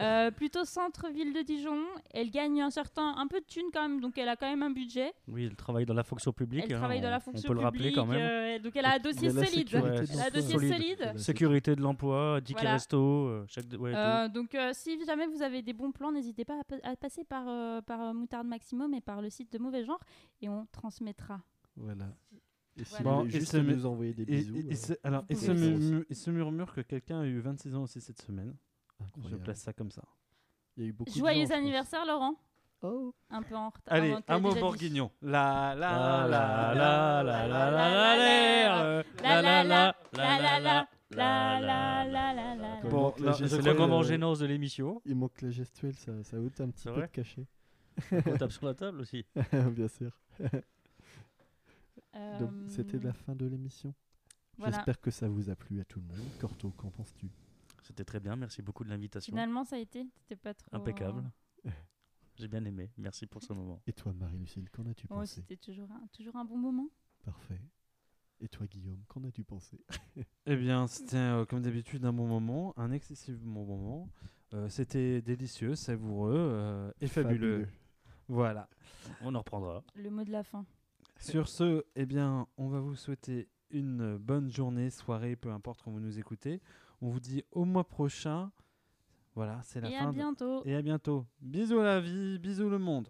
Euh, plutôt centre-ville de Dijon. Elle gagne un certain, un peu de thunes quand même, donc elle a quand même un budget. Oui, elle travaille dans la fonction publique. Elle hein, travaille dans on- la fonction On peut le rappeler quand publique, même. euh, donc elle a un dossier Il la solide. sécurité de Elle a un l'emploi. dossier Solide. solide. La Sécurité de l'emploi, ticket Voilà. resto, euh, chaque. ouais, tout. Euh, donc, euh, si jamais vous avez des bons plans, n'hésitez pas à, pa- à passer par, euh, par euh, Moutarde Maximum et par le site de Mauvais Genre et on transmettra. Voilà. Et si Voilà. Bon, et ce nous envoyer des bisous. et- euh, alors, murmure, que quelqu'un a eu 26 ans aussi cette semaine. Je place ça comme ça. Il y a eu beaucoup de gens, Joyeux anniversaire, Laurent. Oh, Un peu en retard. Allez, un mot bourguignon. La La la la la la la la la la la la La la la la la la la. C'est le moment gênance de l'émission. Il manque la gestuelle, ça, ça ôte un petit ah peu de cachet. On tape sur la table aussi. Bien sûr. Euh, Donc, c'était la fin de l'émission. J'espère que ça vous a plu à tout le monde. Corto, qu'en penses-tu? C'était très bien, merci beaucoup de l'invitation. Finalement, ça a été, c'était pas trop. Impeccable. J'ai bien aimé, merci pour ce moment. Et toi, Marie-Lucille, qu'en as-tu pensé? C'était toujours un, toujours un bon moment. Parfait. Et toi, Guillaume, qu'en as-tu pensé? Eh bien, c'était euh, comme d'habitude un bon moment, un excessivement bon moment. Euh, c'était délicieux, savoureux euh, et fabuleux. Voilà. On en reprendra. Le mot de la fin. Sur ce, eh bien, on va vous souhaiter une bonne journée, soirée, peu importe quand vous nous écoutez. On vous dit au mois prochain. Voilà, c'est la Et fin. à de- bientôt. Et à bientôt. Bisous la vie, bisous le monde.